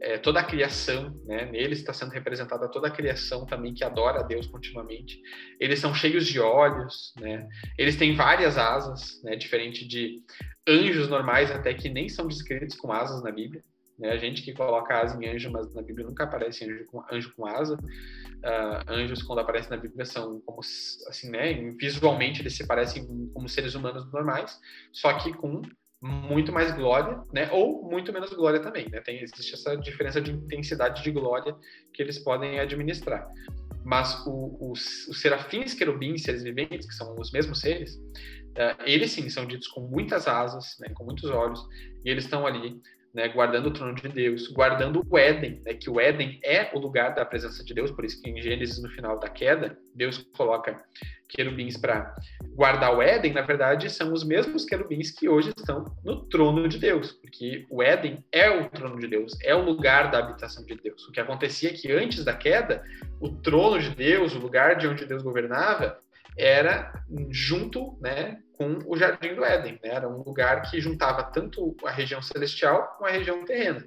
Speaker 2: é, toda a criação, né? Neles está sendo representada toda a criação também que adora a Deus continuamente. Eles são cheios de olhos, né? Eles têm várias asas, né? Diferente de anjos normais até que nem são descritos com asas na Bíblia. Né? A gente que coloca asa em anjo, mas na Bíblia nunca aparece anjo com, anjo com asa. Uh, anjos, quando aparecem na Bíblia, são como, assim, né? Visualmente eles se parecem como seres humanos normais, só que com muito mais glória, né? Ou muito menos glória também, né? Tem, existe essa diferença de intensidade de glória que eles podem administrar. Mas o, os, os serafins, querubins, seres viventes, que são os mesmos seres, uh, eles sim são ditos com muitas asas, né? Com muitos olhos, e eles estão ali né, guardando o trono de Deus, guardando o Éden, né, que o Éden é o lugar da presença de Deus, por isso que em Gênesis, no final da queda, Deus coloca querubins para guardar o Éden, na verdade, são os mesmos querubins que hoje estão no trono de Deus, porque o Éden é o trono de Deus, é o lugar da habitação de Deus. O que acontecia é que antes da queda, o trono de Deus, o lugar de onde Deus governava, era junto né, com o Jardim do Éden. Né? Era um lugar que juntava tanto a região celestial com a região terrena.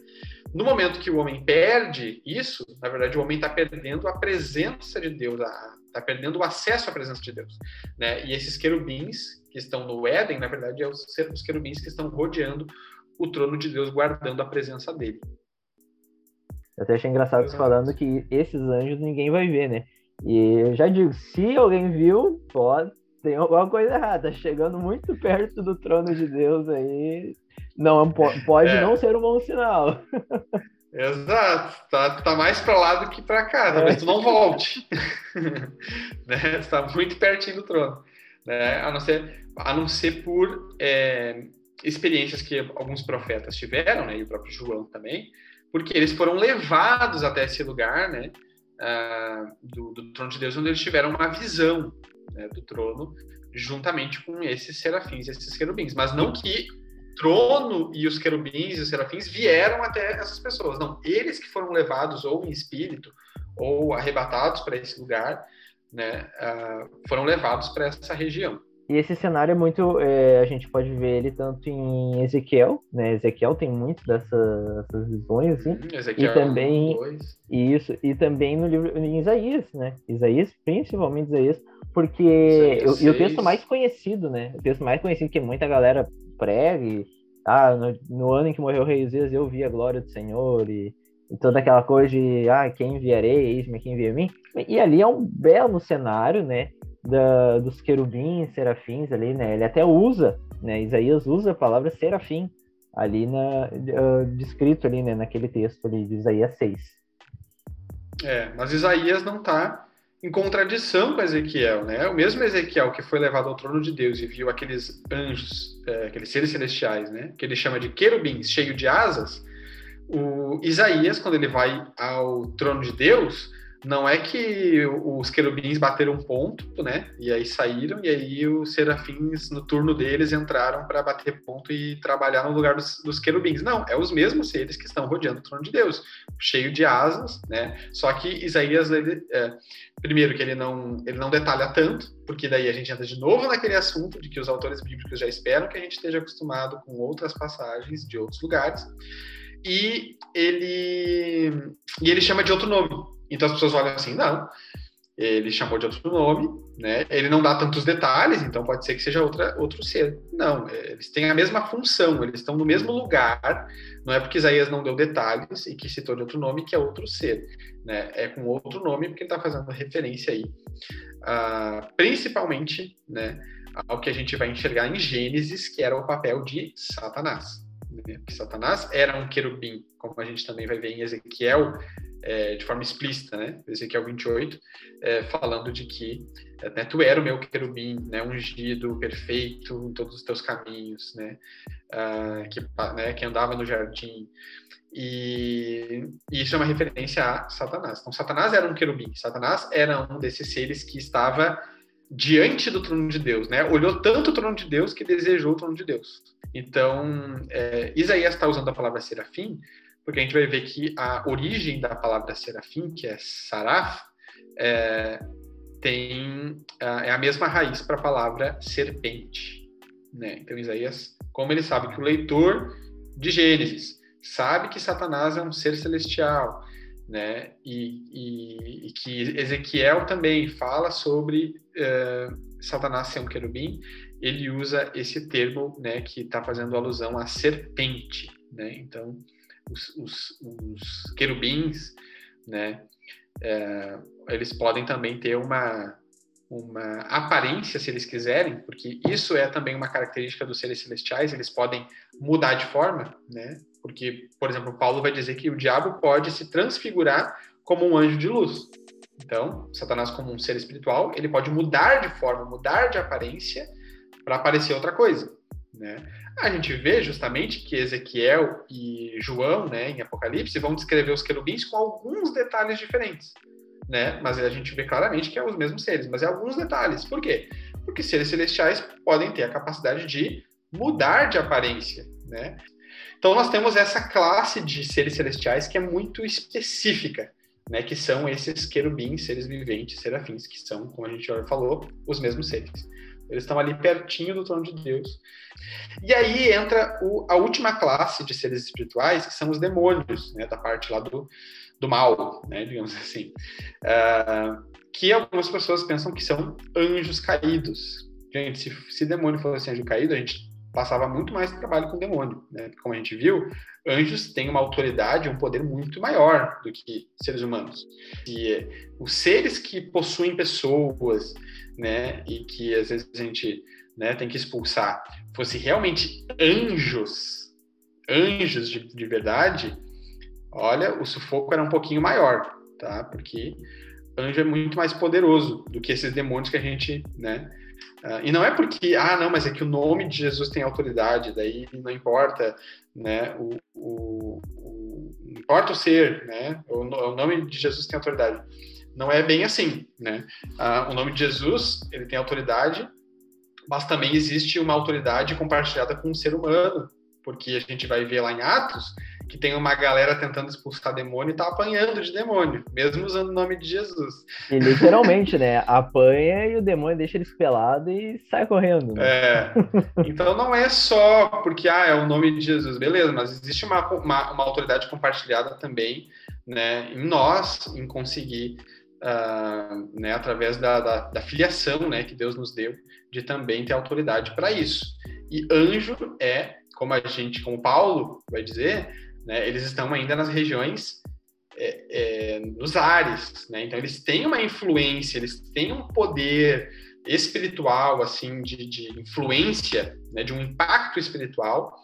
Speaker 2: No momento que o homem perde isso, na verdade, o homem está perdendo a presença de Deus, está perdendo o acesso à presença de Deus. Né? E esses querubins que estão no Éden, na verdade, são é os querubins que estão rodeando o trono de Deus, guardando a presença dele.
Speaker 1: Eu até achei engraçado você falando que esses anjos ninguém vai ver, né? E eu já digo, se alguém viu, pode, tem alguma coisa errada. Tá chegando muito perto do trono de Deus aí. Não, pode é. não ser um bom sinal.
Speaker 2: Exato, tá, tá mais para lá do que para cá, talvez é. tu não volte. né? Tu tá muito pertinho do trono. Né? A, não ser, a não ser por é, experiências que alguns profetas tiveram, né? e o próprio João também, porque eles foram levados até esse lugar né? Uh, do, do, trono de Deus, onde eles tiveram uma visão né? do trono, juntamente com esses serafins, esses querubins. Mas não que trono e os querubins e os serafins vieram até essas pessoas. Não, eles que foram levados ou em espírito ou arrebatados para esse lugar, né, uh, foram levados para essa região.
Speaker 1: E esse cenário é muito. É, a gente pode ver ele tanto em Ezequiel, né? Ezequiel tem muito dessas, visões, assim. Hum, Ezequiel e também. Isso, e também no livro em Isaías, né? Isaías, principalmente Isaías, porque. Isaías e o texto mais conhecido, né? O texto mais conhecido que muita galera prega e. Ah, no, no ano em que morreu o rei Uzias, eu vi a glória do Senhor e, e toda aquela coisa de, ah, quem enviarei, eis-me quem envia mim. E ali é um belo cenário, né? Da, dos querubins, serafins ali, né? Ele até usa, né? Isaías usa a palavra serafim ali na uh, descrito ali, né? Naquele texto ali de Isaías 6.
Speaker 2: É, mas Isaías não está em contradição com Ezequiel, né? O mesmo Ezequiel que foi levado ao trono de Deus e viu aqueles anjos, é, aqueles seres celestiais, né? Que ele chama de querubins, cheio de asas. O Isaías, quando ele vai ao trono de Deus, não é que os querubins bateram um ponto, né? E aí saíram, e aí os serafins, no turno deles, entraram para bater ponto e trabalhar no lugar dos, dos, querubins. Não, é os mesmos seres que estão rodeando o trono de Deus, cheio de asas, né? Só que Isaías, ele, é, primeiro, que ele não, ele não detalha tanto, porque daí a gente entra de novo naquele assunto de que os autores bíblicos já esperam que a gente esteja acostumado com outras passagens de outros lugares. E ele, e ele chama de outro nome, então as pessoas olham assim, não, ele chamou de outro nome, né? Ele não dá tantos detalhes, então pode ser que seja outra, outro ser. Não, eles têm a mesma função, eles estão no mesmo lugar. Não é porque Isaías não deu detalhes e que citou de outro nome que é outro ser, né? É com outro nome porque ele está fazendo referência aí, uh, principalmente, né, ao que a gente vai enxergar em Gênesis, que era o papel de Satanás. Né? Satanás era um querubim, como a gente também vai ver em Ezequiel é, de forma explícita, né? Ezequiel 28, é, falando de que né, tu era o meu querubim, né, ungido, perfeito em todos os teus caminhos, né, uh, que, né, que andava no jardim. E, e, isso é uma referência a Satanás. Então, Satanás era um querubim, Satanás era um desses seres que estava diante do trono de Deus, né? Olhou tanto o trono de Deus que desejou o trono de Deus. Então, é, Isaías está usando a palavra serafim porque a gente vai ver que a origem da palavra serafim, que é saraf, é, tem é a mesma raiz para a palavra serpente. Né? Então, Isaías, como ele sabe que o leitor de Gênesis sabe que Satanás é um ser celestial, né? E, e, e que Ezequiel também fala sobre uh, Satanás ser um querubim, ele usa esse termo, né, que está fazendo alusão à serpente, né? Então, os, os, os querubins, né, é, eles podem também ter uma, uma aparência, se eles quiserem, porque isso é também uma característica dos seres celestiais, eles podem mudar de forma, né? Porque, por exemplo, Paulo vai dizer que o diabo pode se transfigurar como um anjo de luz. Então, Satanás, como um ser espiritual, ele pode mudar de forma, mudar de aparência para aparecer outra coisa. Né? A gente vê justamente que Ezequiel e João, né, em Apocalipse, vão descrever os querubins com alguns detalhes diferentes. Né? Mas a gente vê claramente que é os mesmos seres, mas é alguns detalhes. Por quê? Porque seres celestiais podem ter a capacidade de mudar de aparência, né? Então nós temos essa classe de seres celestiais que é muito específica, né? Que são esses querubins, seres viventes, serafins, que são, como a gente já falou, os mesmos seres. Eles estão ali pertinho do trono de Deus. E aí entra o, a última classe de seres espirituais, que são os demônios, né, da parte lá do, do mal, né, digamos assim. Uh, que algumas pessoas pensam que são anjos caídos. Gente, se, se demônio fosse anjo caído, a gente passava muito mais trabalho com demônio, né? Como a gente viu, anjos têm uma autoridade, um poder muito maior do que seres humanos. E os seres que possuem pessoas, né, e que às vezes a gente, né, tem que expulsar, fosse realmente anjos, anjos de, de verdade, olha, o sufoco era um pouquinho maior, tá? Porque anjo é muito mais poderoso do que esses demônios que a gente, né, Uh, e não é porque, ah, não, mas é que o nome de Jesus tem autoridade, daí não importa, né, o, o, o importa o ser, né, o, o, nome de Jesus tem autoridade. Não é bem assim, né. Uh, o nome de Jesus, ele tem autoridade, mas também existe uma autoridade compartilhada com o ser humano, porque a gente vai ver lá em Atos que tem uma galera tentando expulsar demônio e tá apanhando de demônio, mesmo usando o nome de Jesus.
Speaker 1: E literalmente, né? Apanha e o demônio deixa eles pelados e sai correndo. Né?
Speaker 2: É. Então não é só porque ah, é o nome de Jesus, beleza, mas existe uma, uma, uma autoridade compartilhada também né, em nós, em conseguir. Uh, né, através da, da, da, filiação né, que Deus nos deu, de também ter autoridade para isso. E anjo é, como a gente, como Paulo vai dizer, né, eles estão ainda nas regiões é, é, nos ares, né? Então eles têm uma influência, eles têm um poder espiritual, assim, de, de influência, né, de um impacto espiritual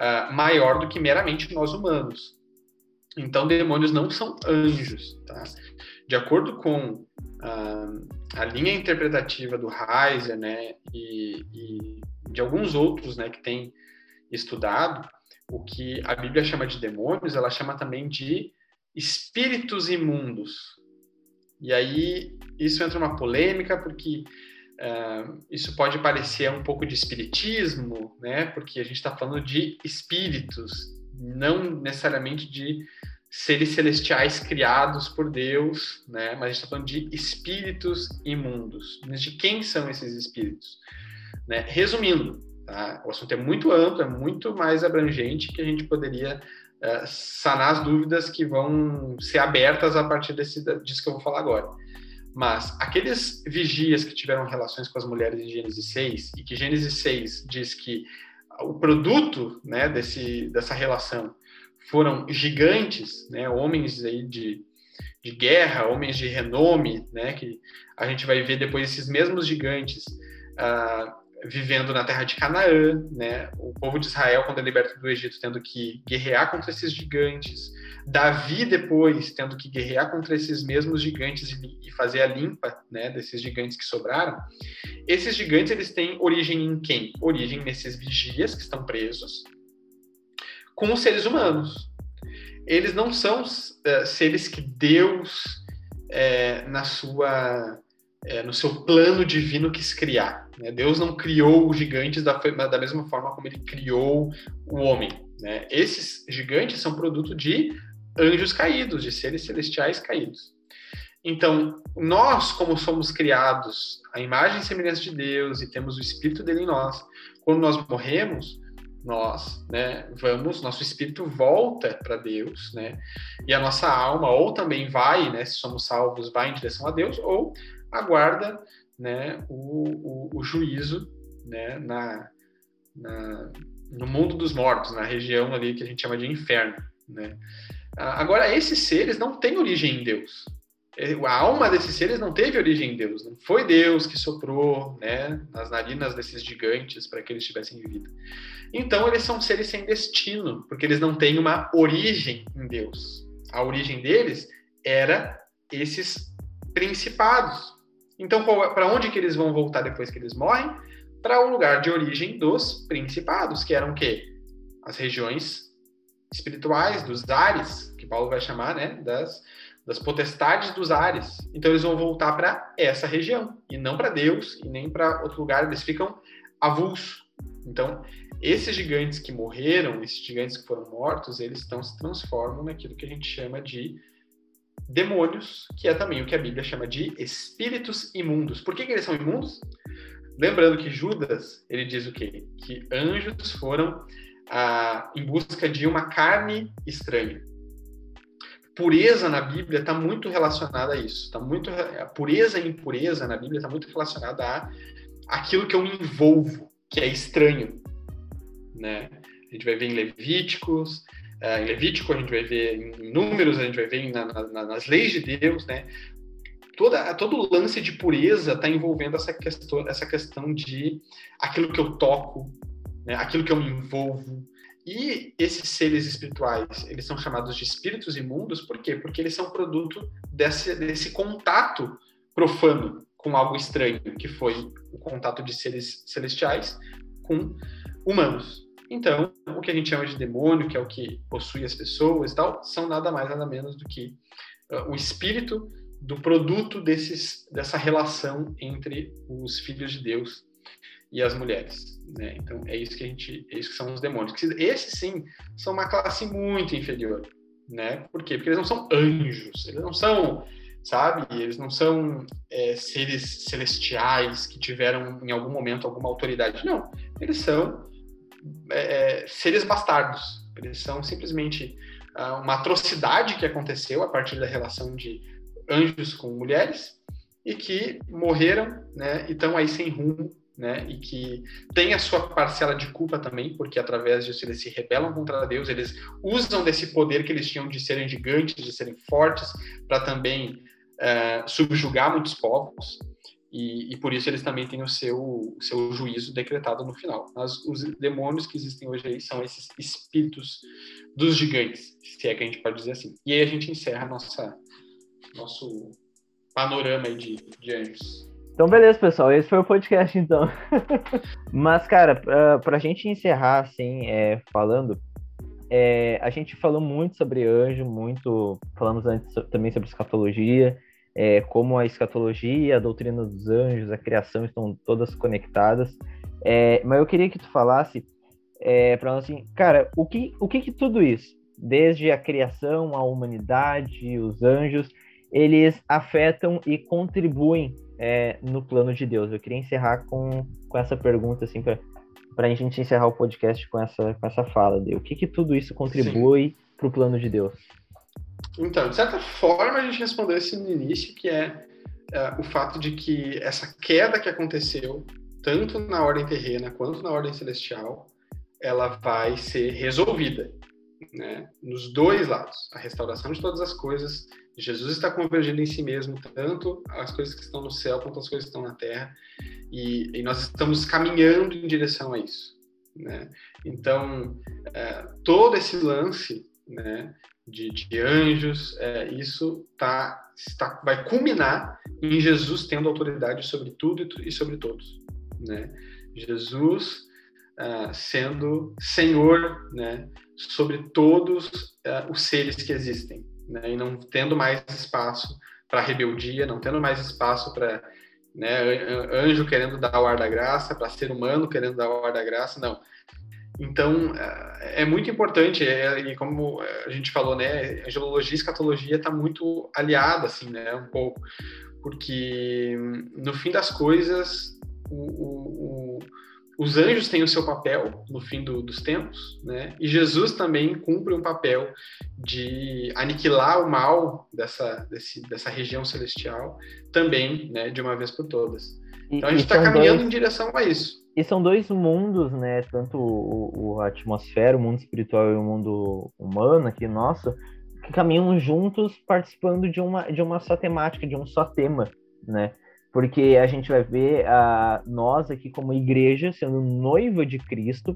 Speaker 2: uh, maior do que meramente nós humanos. Então demônios não são anjos, tá? De acordo com uh, a linha interpretativa do Heiser, né, e, e de alguns outros, né, que têm estudado, o que a Bíblia chama de demônios, ela chama também de espíritos imundos. E aí isso entra uma polêmica, porque uh, isso pode parecer um pouco de espiritismo, né? Porque a gente está falando de espíritos, não necessariamente de seres celestiais criados por Deus, né? Mas a gente está falando de espíritos imundos. Mas de quem são esses espíritos? Né? Resumindo, Tá? O assunto é muito amplo, é muito mais abrangente que a gente poderia uh, sanar as dúvidas que vão ser abertas a partir desse, disso que eu vou falar agora. Mas aqueles vigias que tiveram relações com as mulheres em Gênesis 6, e que Gênesis 6 diz que o produto né, desse, dessa relação foram gigantes, né, homens aí de, de guerra, homens de renome, né, que a gente vai ver depois esses mesmos gigantes uh, vivendo na terra de Canaã, né? O povo de Israel, quando é liberto do Egito, tendo que guerrear contra esses gigantes. Davi, depois, tendo que guerrear contra esses mesmos gigantes e fazer a limpa, né? Desses gigantes que sobraram. Esses gigantes, eles têm origem em quem? Origem nesses vigias que estão presos com os seres humanos. Eles não são uh, seres que Deus, uh, na sua é, no seu plano divino quis criar. Né? Deus não criou os gigantes da, da mesma forma como ele criou o homem. Né? Esses gigantes são produto de anjos caídos, de seres celestiais caídos. Então, nós, como somos criados à imagem e semelhança de Deus e temos o Espírito dele em nós, quando nós morremos, nós, né, vamos, nosso espírito volta para Deus, né, e a nossa alma ou também vai, né, se somos salvos, vai em direção a Deus, ou aguarda né, o, o, o juízo né, na, na, no mundo dos mortos, na região ali que a gente chama de inferno. Né? Agora, esses seres não têm origem em Deus. É, a alma desses seres não teve origem em Deus. Não foi Deus que soprou né, nas narinas desses gigantes para que eles tivessem vida. Então, eles são seres sem destino, porque eles não têm uma origem em Deus. A origem deles era esses principados, então, para onde que eles vão voltar depois que eles morrem? Para o lugar de origem dos principados, que eram o quê? As regiões espirituais, dos ares, que Paulo vai chamar, né? Das, das potestades dos ares. Então, eles vão voltar para essa região, e não para Deus, e nem para outro lugar, eles ficam avulsos. Então, esses gigantes que morreram, esses gigantes que foram mortos, eles estão se transformam naquilo que a gente chama de demônios, que é também o que a Bíblia chama de espíritos imundos. Por que, que eles são imundos? Lembrando que Judas, ele diz o quê? Que anjos foram ah, em busca de uma carne estranha. Pureza na Bíblia está muito relacionada a isso. Tá muito, a pureza e impureza na Bíblia está muito relacionada a aquilo que eu me envolvo, que é estranho. né? A gente vai ver em Levíticos, uh, em Levítico a gente vai ver em Números, a gente vai ver na, na, nas leis de Deus, né? Toda, todo o lance de pureza está envolvendo essa questão, essa questão de aquilo que eu toco, né? aquilo que eu me envolvo, e esses seres espirituais, eles são chamados de espíritos imundos, por quê? Porque eles são produto desse, desse contato profano com algo estranho, que foi o contato de seres celestiais com humanos. Então, o que a gente chama de demônio, que é o que possui as pessoas e tal, são nada mais nada menos do que uh, o espírito do produto desses, dessa relação entre os filhos de Deus e as mulheres. Né? Então é isso que a gente, é isso que são os demônios. Esses sim são uma classe muito inferior, né? Por quê? Porque eles não são anjos, eles não são, sabe? Eles não são é, seres celestiais que tiveram em algum momento alguma autoridade. Não, eles são é, é seres bastardos. Eles são simplesmente uh, uma atrocidade que aconteceu a partir da relação de anjos com mulheres e que morreram, né? E estão aí sem rumo né, e que tem a sua parcela de culpa também, porque através disso eles se rebelam contra Deus, eles usam desse poder que eles tinham de serem gigantes, de serem fortes, para também uh, subjugar muitos povos, e, e, por isso eles também têm o seu, seu juízo decretado no final. Mas os demônios que existem hoje aí são esses espíritos dos gigantes, se é que a gente pode dizer assim. E aí a gente encerra nossa, nosso panorama de, de anjos.
Speaker 1: Então, beleza, pessoal. Esse foi o podcast, então. Mas, cara, pra, pra gente encerrar, assim, é, falando, é, a gente falou muito sobre anjo, muito. Falamos antes também sobre escatologia, é, como a escatologia, a doutrina dos anjos, a criação estão todas conectadas. É, mas eu queria que tu falasse é, para nós assim, cara, o que, o que que tudo isso, desde a criação, a humanidade, os anjos, eles afetam e contribuem é, no plano de Deus. Eu queria encerrar com, com essa pergunta, assim, para a gente encerrar o podcast com essa, com essa fala. De, o que, que tudo isso contribui para o plano de Deus?
Speaker 2: Então, de certa forma, a gente respondeu isso no início, que é, é o fato de que essa queda que aconteceu, tanto na ordem terrena quanto na ordem celestial, ela vai ser resolvida, né? Nos dois lados, a restauração de todas as coisas Jesus está convergindo em si mesmo tanto as coisas que estão no céu quanto as coisas que estão na terra, e, e nós estamos caminhando em direção a isso. Né? Então, é, todo esse lance né, de, de anjos, é, isso tá, está, vai culminar em Jesus tendo autoridade sobre tudo e sobre todos. Né? Jesus uh, sendo Senhor né, sobre todos uh, os seres que existem né, e não tendo mais espaço para rebeldia, não tendo mais espaço para né, anjo querendo dar o ar da graça, para ser humano querendo dar o ar da graça, não. Então, é, é muito importante, é, e como a gente falou, né, angelologia e escatologia está muito aliada, assim, né, um pouco, porque no fim das coisas, o, o, os anjos têm o seu papel no fim do, dos tempos, né? E Jesus também cumpre um papel de aniquilar o mal dessa, desse, dessa região celestial também, né? De uma vez por todas. Então a gente está caminhando dois, em direção a isso.
Speaker 1: E são dois mundos, né? Tanto o, o, a atmosfera, o mundo espiritual e o mundo humano aqui nosso, que caminham juntos, participando de uma de uma só temática, de um só tema, né? Porque a gente vai ver a, nós aqui como igreja sendo noiva de Cristo,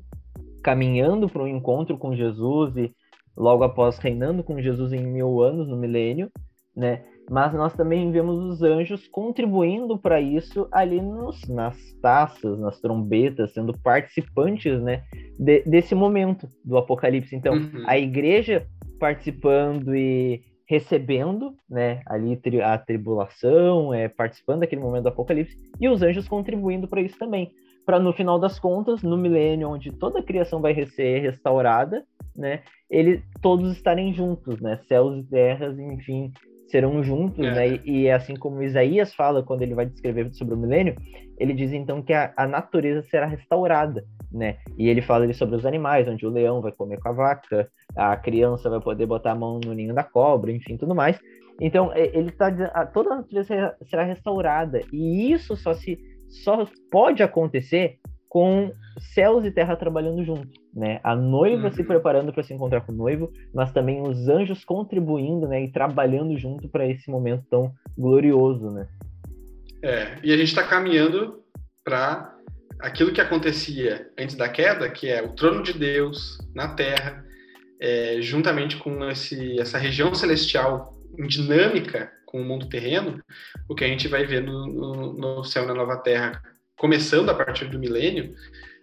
Speaker 1: caminhando para um encontro com Jesus e logo após reinando com Jesus em mil anos no milênio, né? Mas nós também vemos os anjos contribuindo para isso ali nos, nas taças, nas trombetas, sendo participantes, né? De, desse momento do Apocalipse. Então, uhum. a igreja participando e recebendo, né, ali a tribulação, é, participando daquele momento do apocalipse, e os anjos contribuindo para isso também, para no final das contas, no milênio onde toda a criação vai ser restaurada, né, eles todos estarem juntos, né, céus e terras, enfim, serão juntos, é. né? E, e, assim como Isaías fala quando ele vai descrever sobre o milênio, ele diz então que a, a natureza será restaurada, né? E ele fala ali sobre os animais, onde o leão vai comer com a vaca, a criança vai poder botar a mão no ninho da cobra, enfim, tudo mais. Então, ele está dizendo, toda a natureza será restaurada, e isso só se só pode acontecer com céus e terra trabalhando junto, né? A noiva uhum. se preparando para se encontrar com o noivo, mas também os anjos contribuindo, né, e trabalhando junto para esse momento tão glorioso, né?
Speaker 2: É, e a gente está caminhando para aquilo que acontecia antes da queda, que é o trono de Deus na Terra, é, juntamente com esse, essa região celestial em dinâmica com o mundo terreno, o que a gente vai ver no, no, no céu na nova Terra começando a partir do milênio,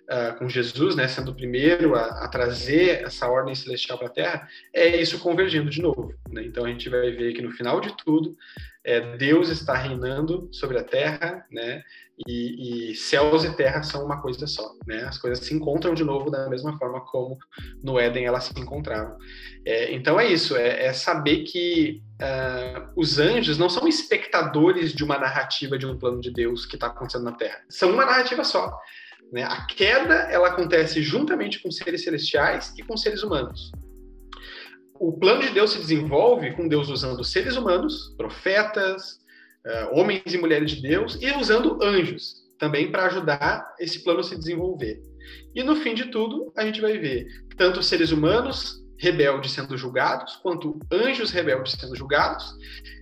Speaker 2: uh, com Jesus, né, sendo o primeiro a, a trazer essa ordem celestial para a Terra, é isso convergindo de novo. Né? Então a gente vai ver que no final de tudo, é, Deus está reinando sobre a Terra, né? E, e, céus e terra são uma coisa só, né? As coisas se encontram de novo da mesma forma como no Éden elas se encontravam. É, então é isso, é, é saber que uh, os anjos não são espectadores de uma narrativa de um plano de Deus que está acontecendo na Terra. São uma narrativa só. Né? A queda ela acontece juntamente com seres celestiais e com seres humanos. O plano de Deus se desenvolve com Deus usando seres humanos, profetas, homens e mulheres de Deus, e usando anjos também para ajudar esse plano a se desenvolver. E no fim de tudo, a gente vai ver tanto seres humanos rebeldes sendo julgados, quanto anjos rebeldes sendo julgados,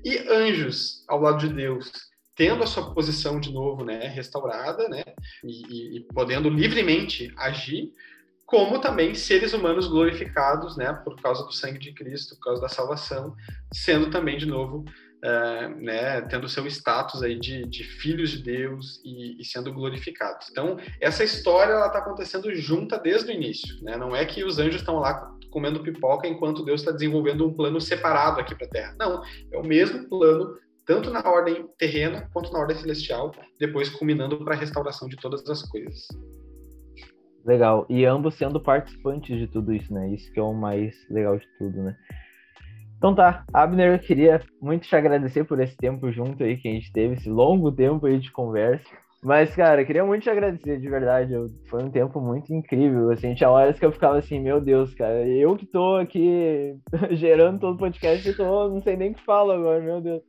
Speaker 2: e anjos ao lado de Deus tendo a sua posição de novo, né, restaurada, né, e, e, podendo livremente agir, como também seres humanos glorificados, né, por causa do sangue de Cristo, por causa da salvação, sendo também de novo uh, né, tendo seu status aí de, de filhos de Deus e, e, sendo glorificados. Então, essa história ela está acontecendo junta desde o início. Né? Não é que os anjos estão lá comendo pipoca enquanto Deus está desenvolvendo um plano separado aqui para a Terra. Não, é o mesmo plano tanto na ordem terrena quanto na ordem celestial, depois culminando para a restauração de todas as coisas.
Speaker 1: Legal. E ambos sendo participantes de tudo isso, né? Isso que é o mais legal de tudo, né? Então tá, Abner, eu queria muito te agradecer por esse tempo junto aí que a gente teve, esse longo tempo aí de conversa. Mas, cara, eu queria muito te agradecer, de verdade. Eu, foi um tempo muito incrível. Assim, tinha horas que eu ficava assim, meu Deus, cara, eu que tô aqui gerando todo o podcast, eu tô, não sei nem o que falo agora, meu Deus.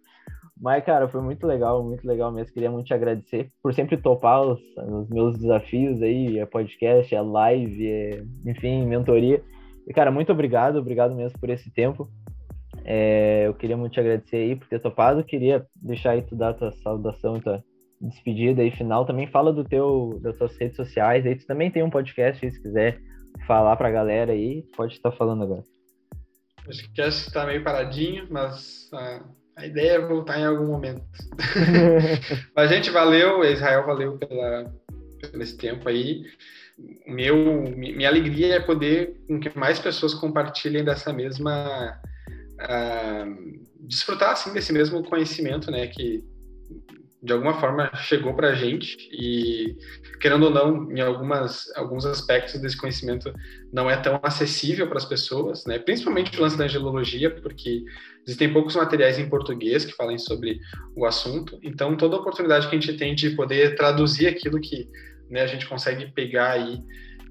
Speaker 1: Mas, cara, foi muito legal, muito legal mesmo. Queria muito te agradecer por sempre topar os, os meus desafios aí, a podcast, a live, enfim, mentoria. E, cara, muito obrigado, obrigado mesmo por esse tempo. É, eu queria muito te agradecer aí por ter topado. Queria deixar aí tu dar tua saudação e tua despedida aí final. Também fala do teu, das tuas redes sociais. Aí tu também tem um podcast aí, se quiser falar pra galera aí, pode estar falando agora.
Speaker 2: O podcast está meio paradinho, mas a, a, ideia é voltar em algum momento. mas, gente, valeu, Israel, valeu pela, pelo esse tempo aí. Meu, minha alegria é poder com que mais pessoas compartilhem dessa mesma uh, desfrutar assim desse mesmo conhecimento, né, que de alguma forma chegou para a gente e querendo ou não, em algumas alguns aspectos desse conhecimento não é tão acessível para as pessoas, né? Principalmente o lance da angelologia, porque existem poucos materiais em português que falem sobre o assunto. Então, toda oportunidade que a gente tem de poder traduzir aquilo que né, a gente consegue pegar aí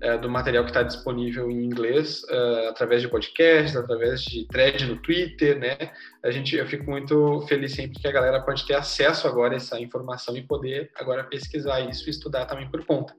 Speaker 2: é, do material que está disponível em inglês uh, através de podcasts, através de thread no Twitter, né? A gente, eu fico muito feliz sempre que a galera pode ter acesso agora a essa informação e poder agora pesquisar isso e estudar também por conta.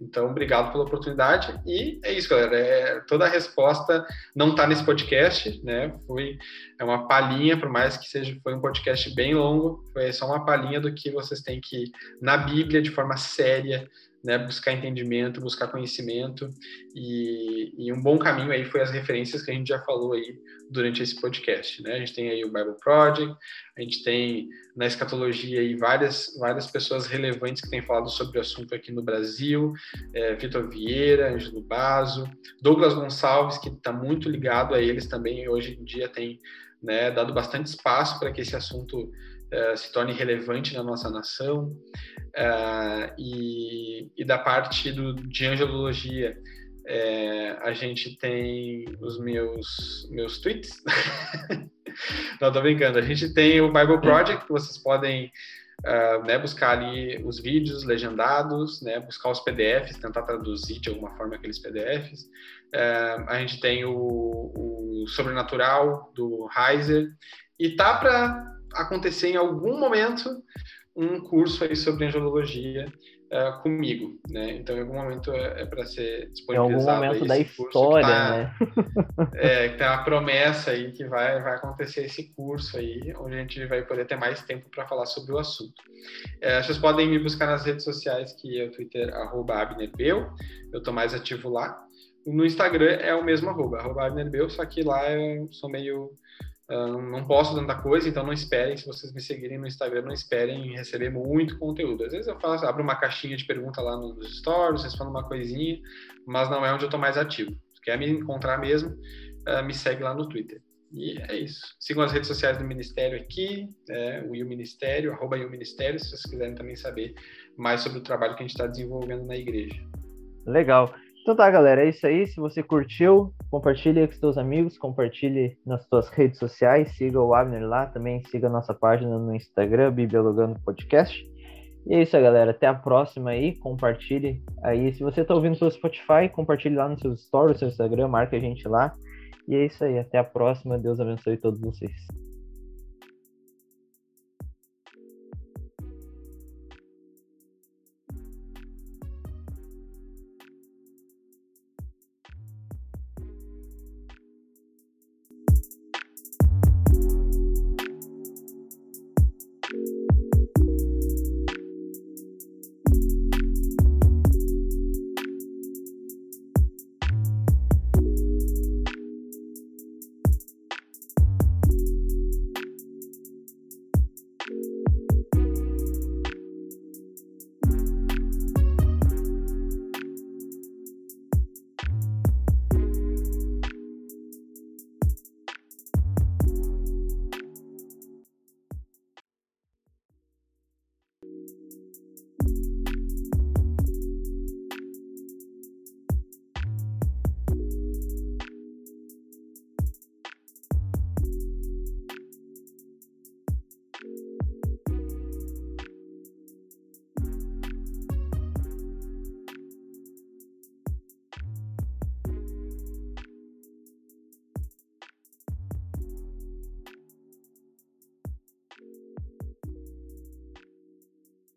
Speaker 2: Então, obrigado pela oportunidade. E é isso, galera. É, toda a resposta não está nesse podcast, né? Foi é uma palhinha, por mais que seja foi um podcast bem longo, foi só uma palhinha do que vocês têm que na Bíblia de forma séria né, buscar entendimento, buscar conhecimento e, e, um bom caminho aí foi as referências que a gente já falou aí durante esse podcast, né? A gente tem aí o Bible Project, a gente tem na escatologia aí várias várias pessoas relevantes que têm falado sobre o assunto aqui no Brasil, é, Vitor Vieira, Ângelo Basso, Douglas Gonçalves que está muito ligado a eles também hoje em dia tem né, dado bastante espaço para que esse assunto uh, se torne relevante na nossa nação. Uh, e, e, da parte do, de angelologia, é, a gente tem os meus, meus tweets. Não, tô brincando. A gente tem o Bible Project, que vocês podem uh, né, buscar ali os vídeos legendados, né, buscar os PDFs, tentar traduzir de alguma forma aqueles PDFs. Uh, a gente tem o, o Sobrenatural, do Heiser. E tá para acontecer em algum momento um curso aí sobre angelologia uh, comigo, né? Então, em algum momento é, é para ser
Speaker 1: disponibilizado. Em algum momento da história, tá, né?
Speaker 2: é, tem uma promessa aí que vai, vai acontecer esse curso aí, onde a gente vai poder ter mais tempo para falar sobre o assunto. É, vocês podem me buscar nas redes sociais, que é o Twitter, arroba AbnerBeu, eu estou mais ativo lá. No Instagram é o mesmo arroba, arroba AbnerBeu, só que lá eu sou meio Uh, não posto tanta coisa, então não esperem, se vocês me seguirem no Instagram, não esperem receber muito conteúdo. Às vezes eu faço, abro uma caixinha de pergunta lá nos stories, falam uma coisinha, mas não é onde eu estou mais ativo. Se quer me encontrar mesmo, uh, me segue lá no Twitter. E é isso. Sigam as redes sociais do Ministério aqui, é, o IU Ministério, arroba IU Ministério, se vocês quiserem também saber mais sobre o trabalho que a gente está desenvolvendo na igreja.
Speaker 1: Legal. Então tá, galera, é isso aí. Se você curtiu, compartilhe com seus amigos, compartilhe nas suas redes sociais, siga o Abner lá, também siga a nossa página no Instagram, Bibliologando Podcast. E é isso aí, galera. Até a próxima aí. Compartilhe aí. Se você tá ouvindo pelo Spotify, compartilhe lá nos seus stories, no seu Instagram, marque a gente lá. E é isso aí. Até a próxima. Deus abençoe todos vocês.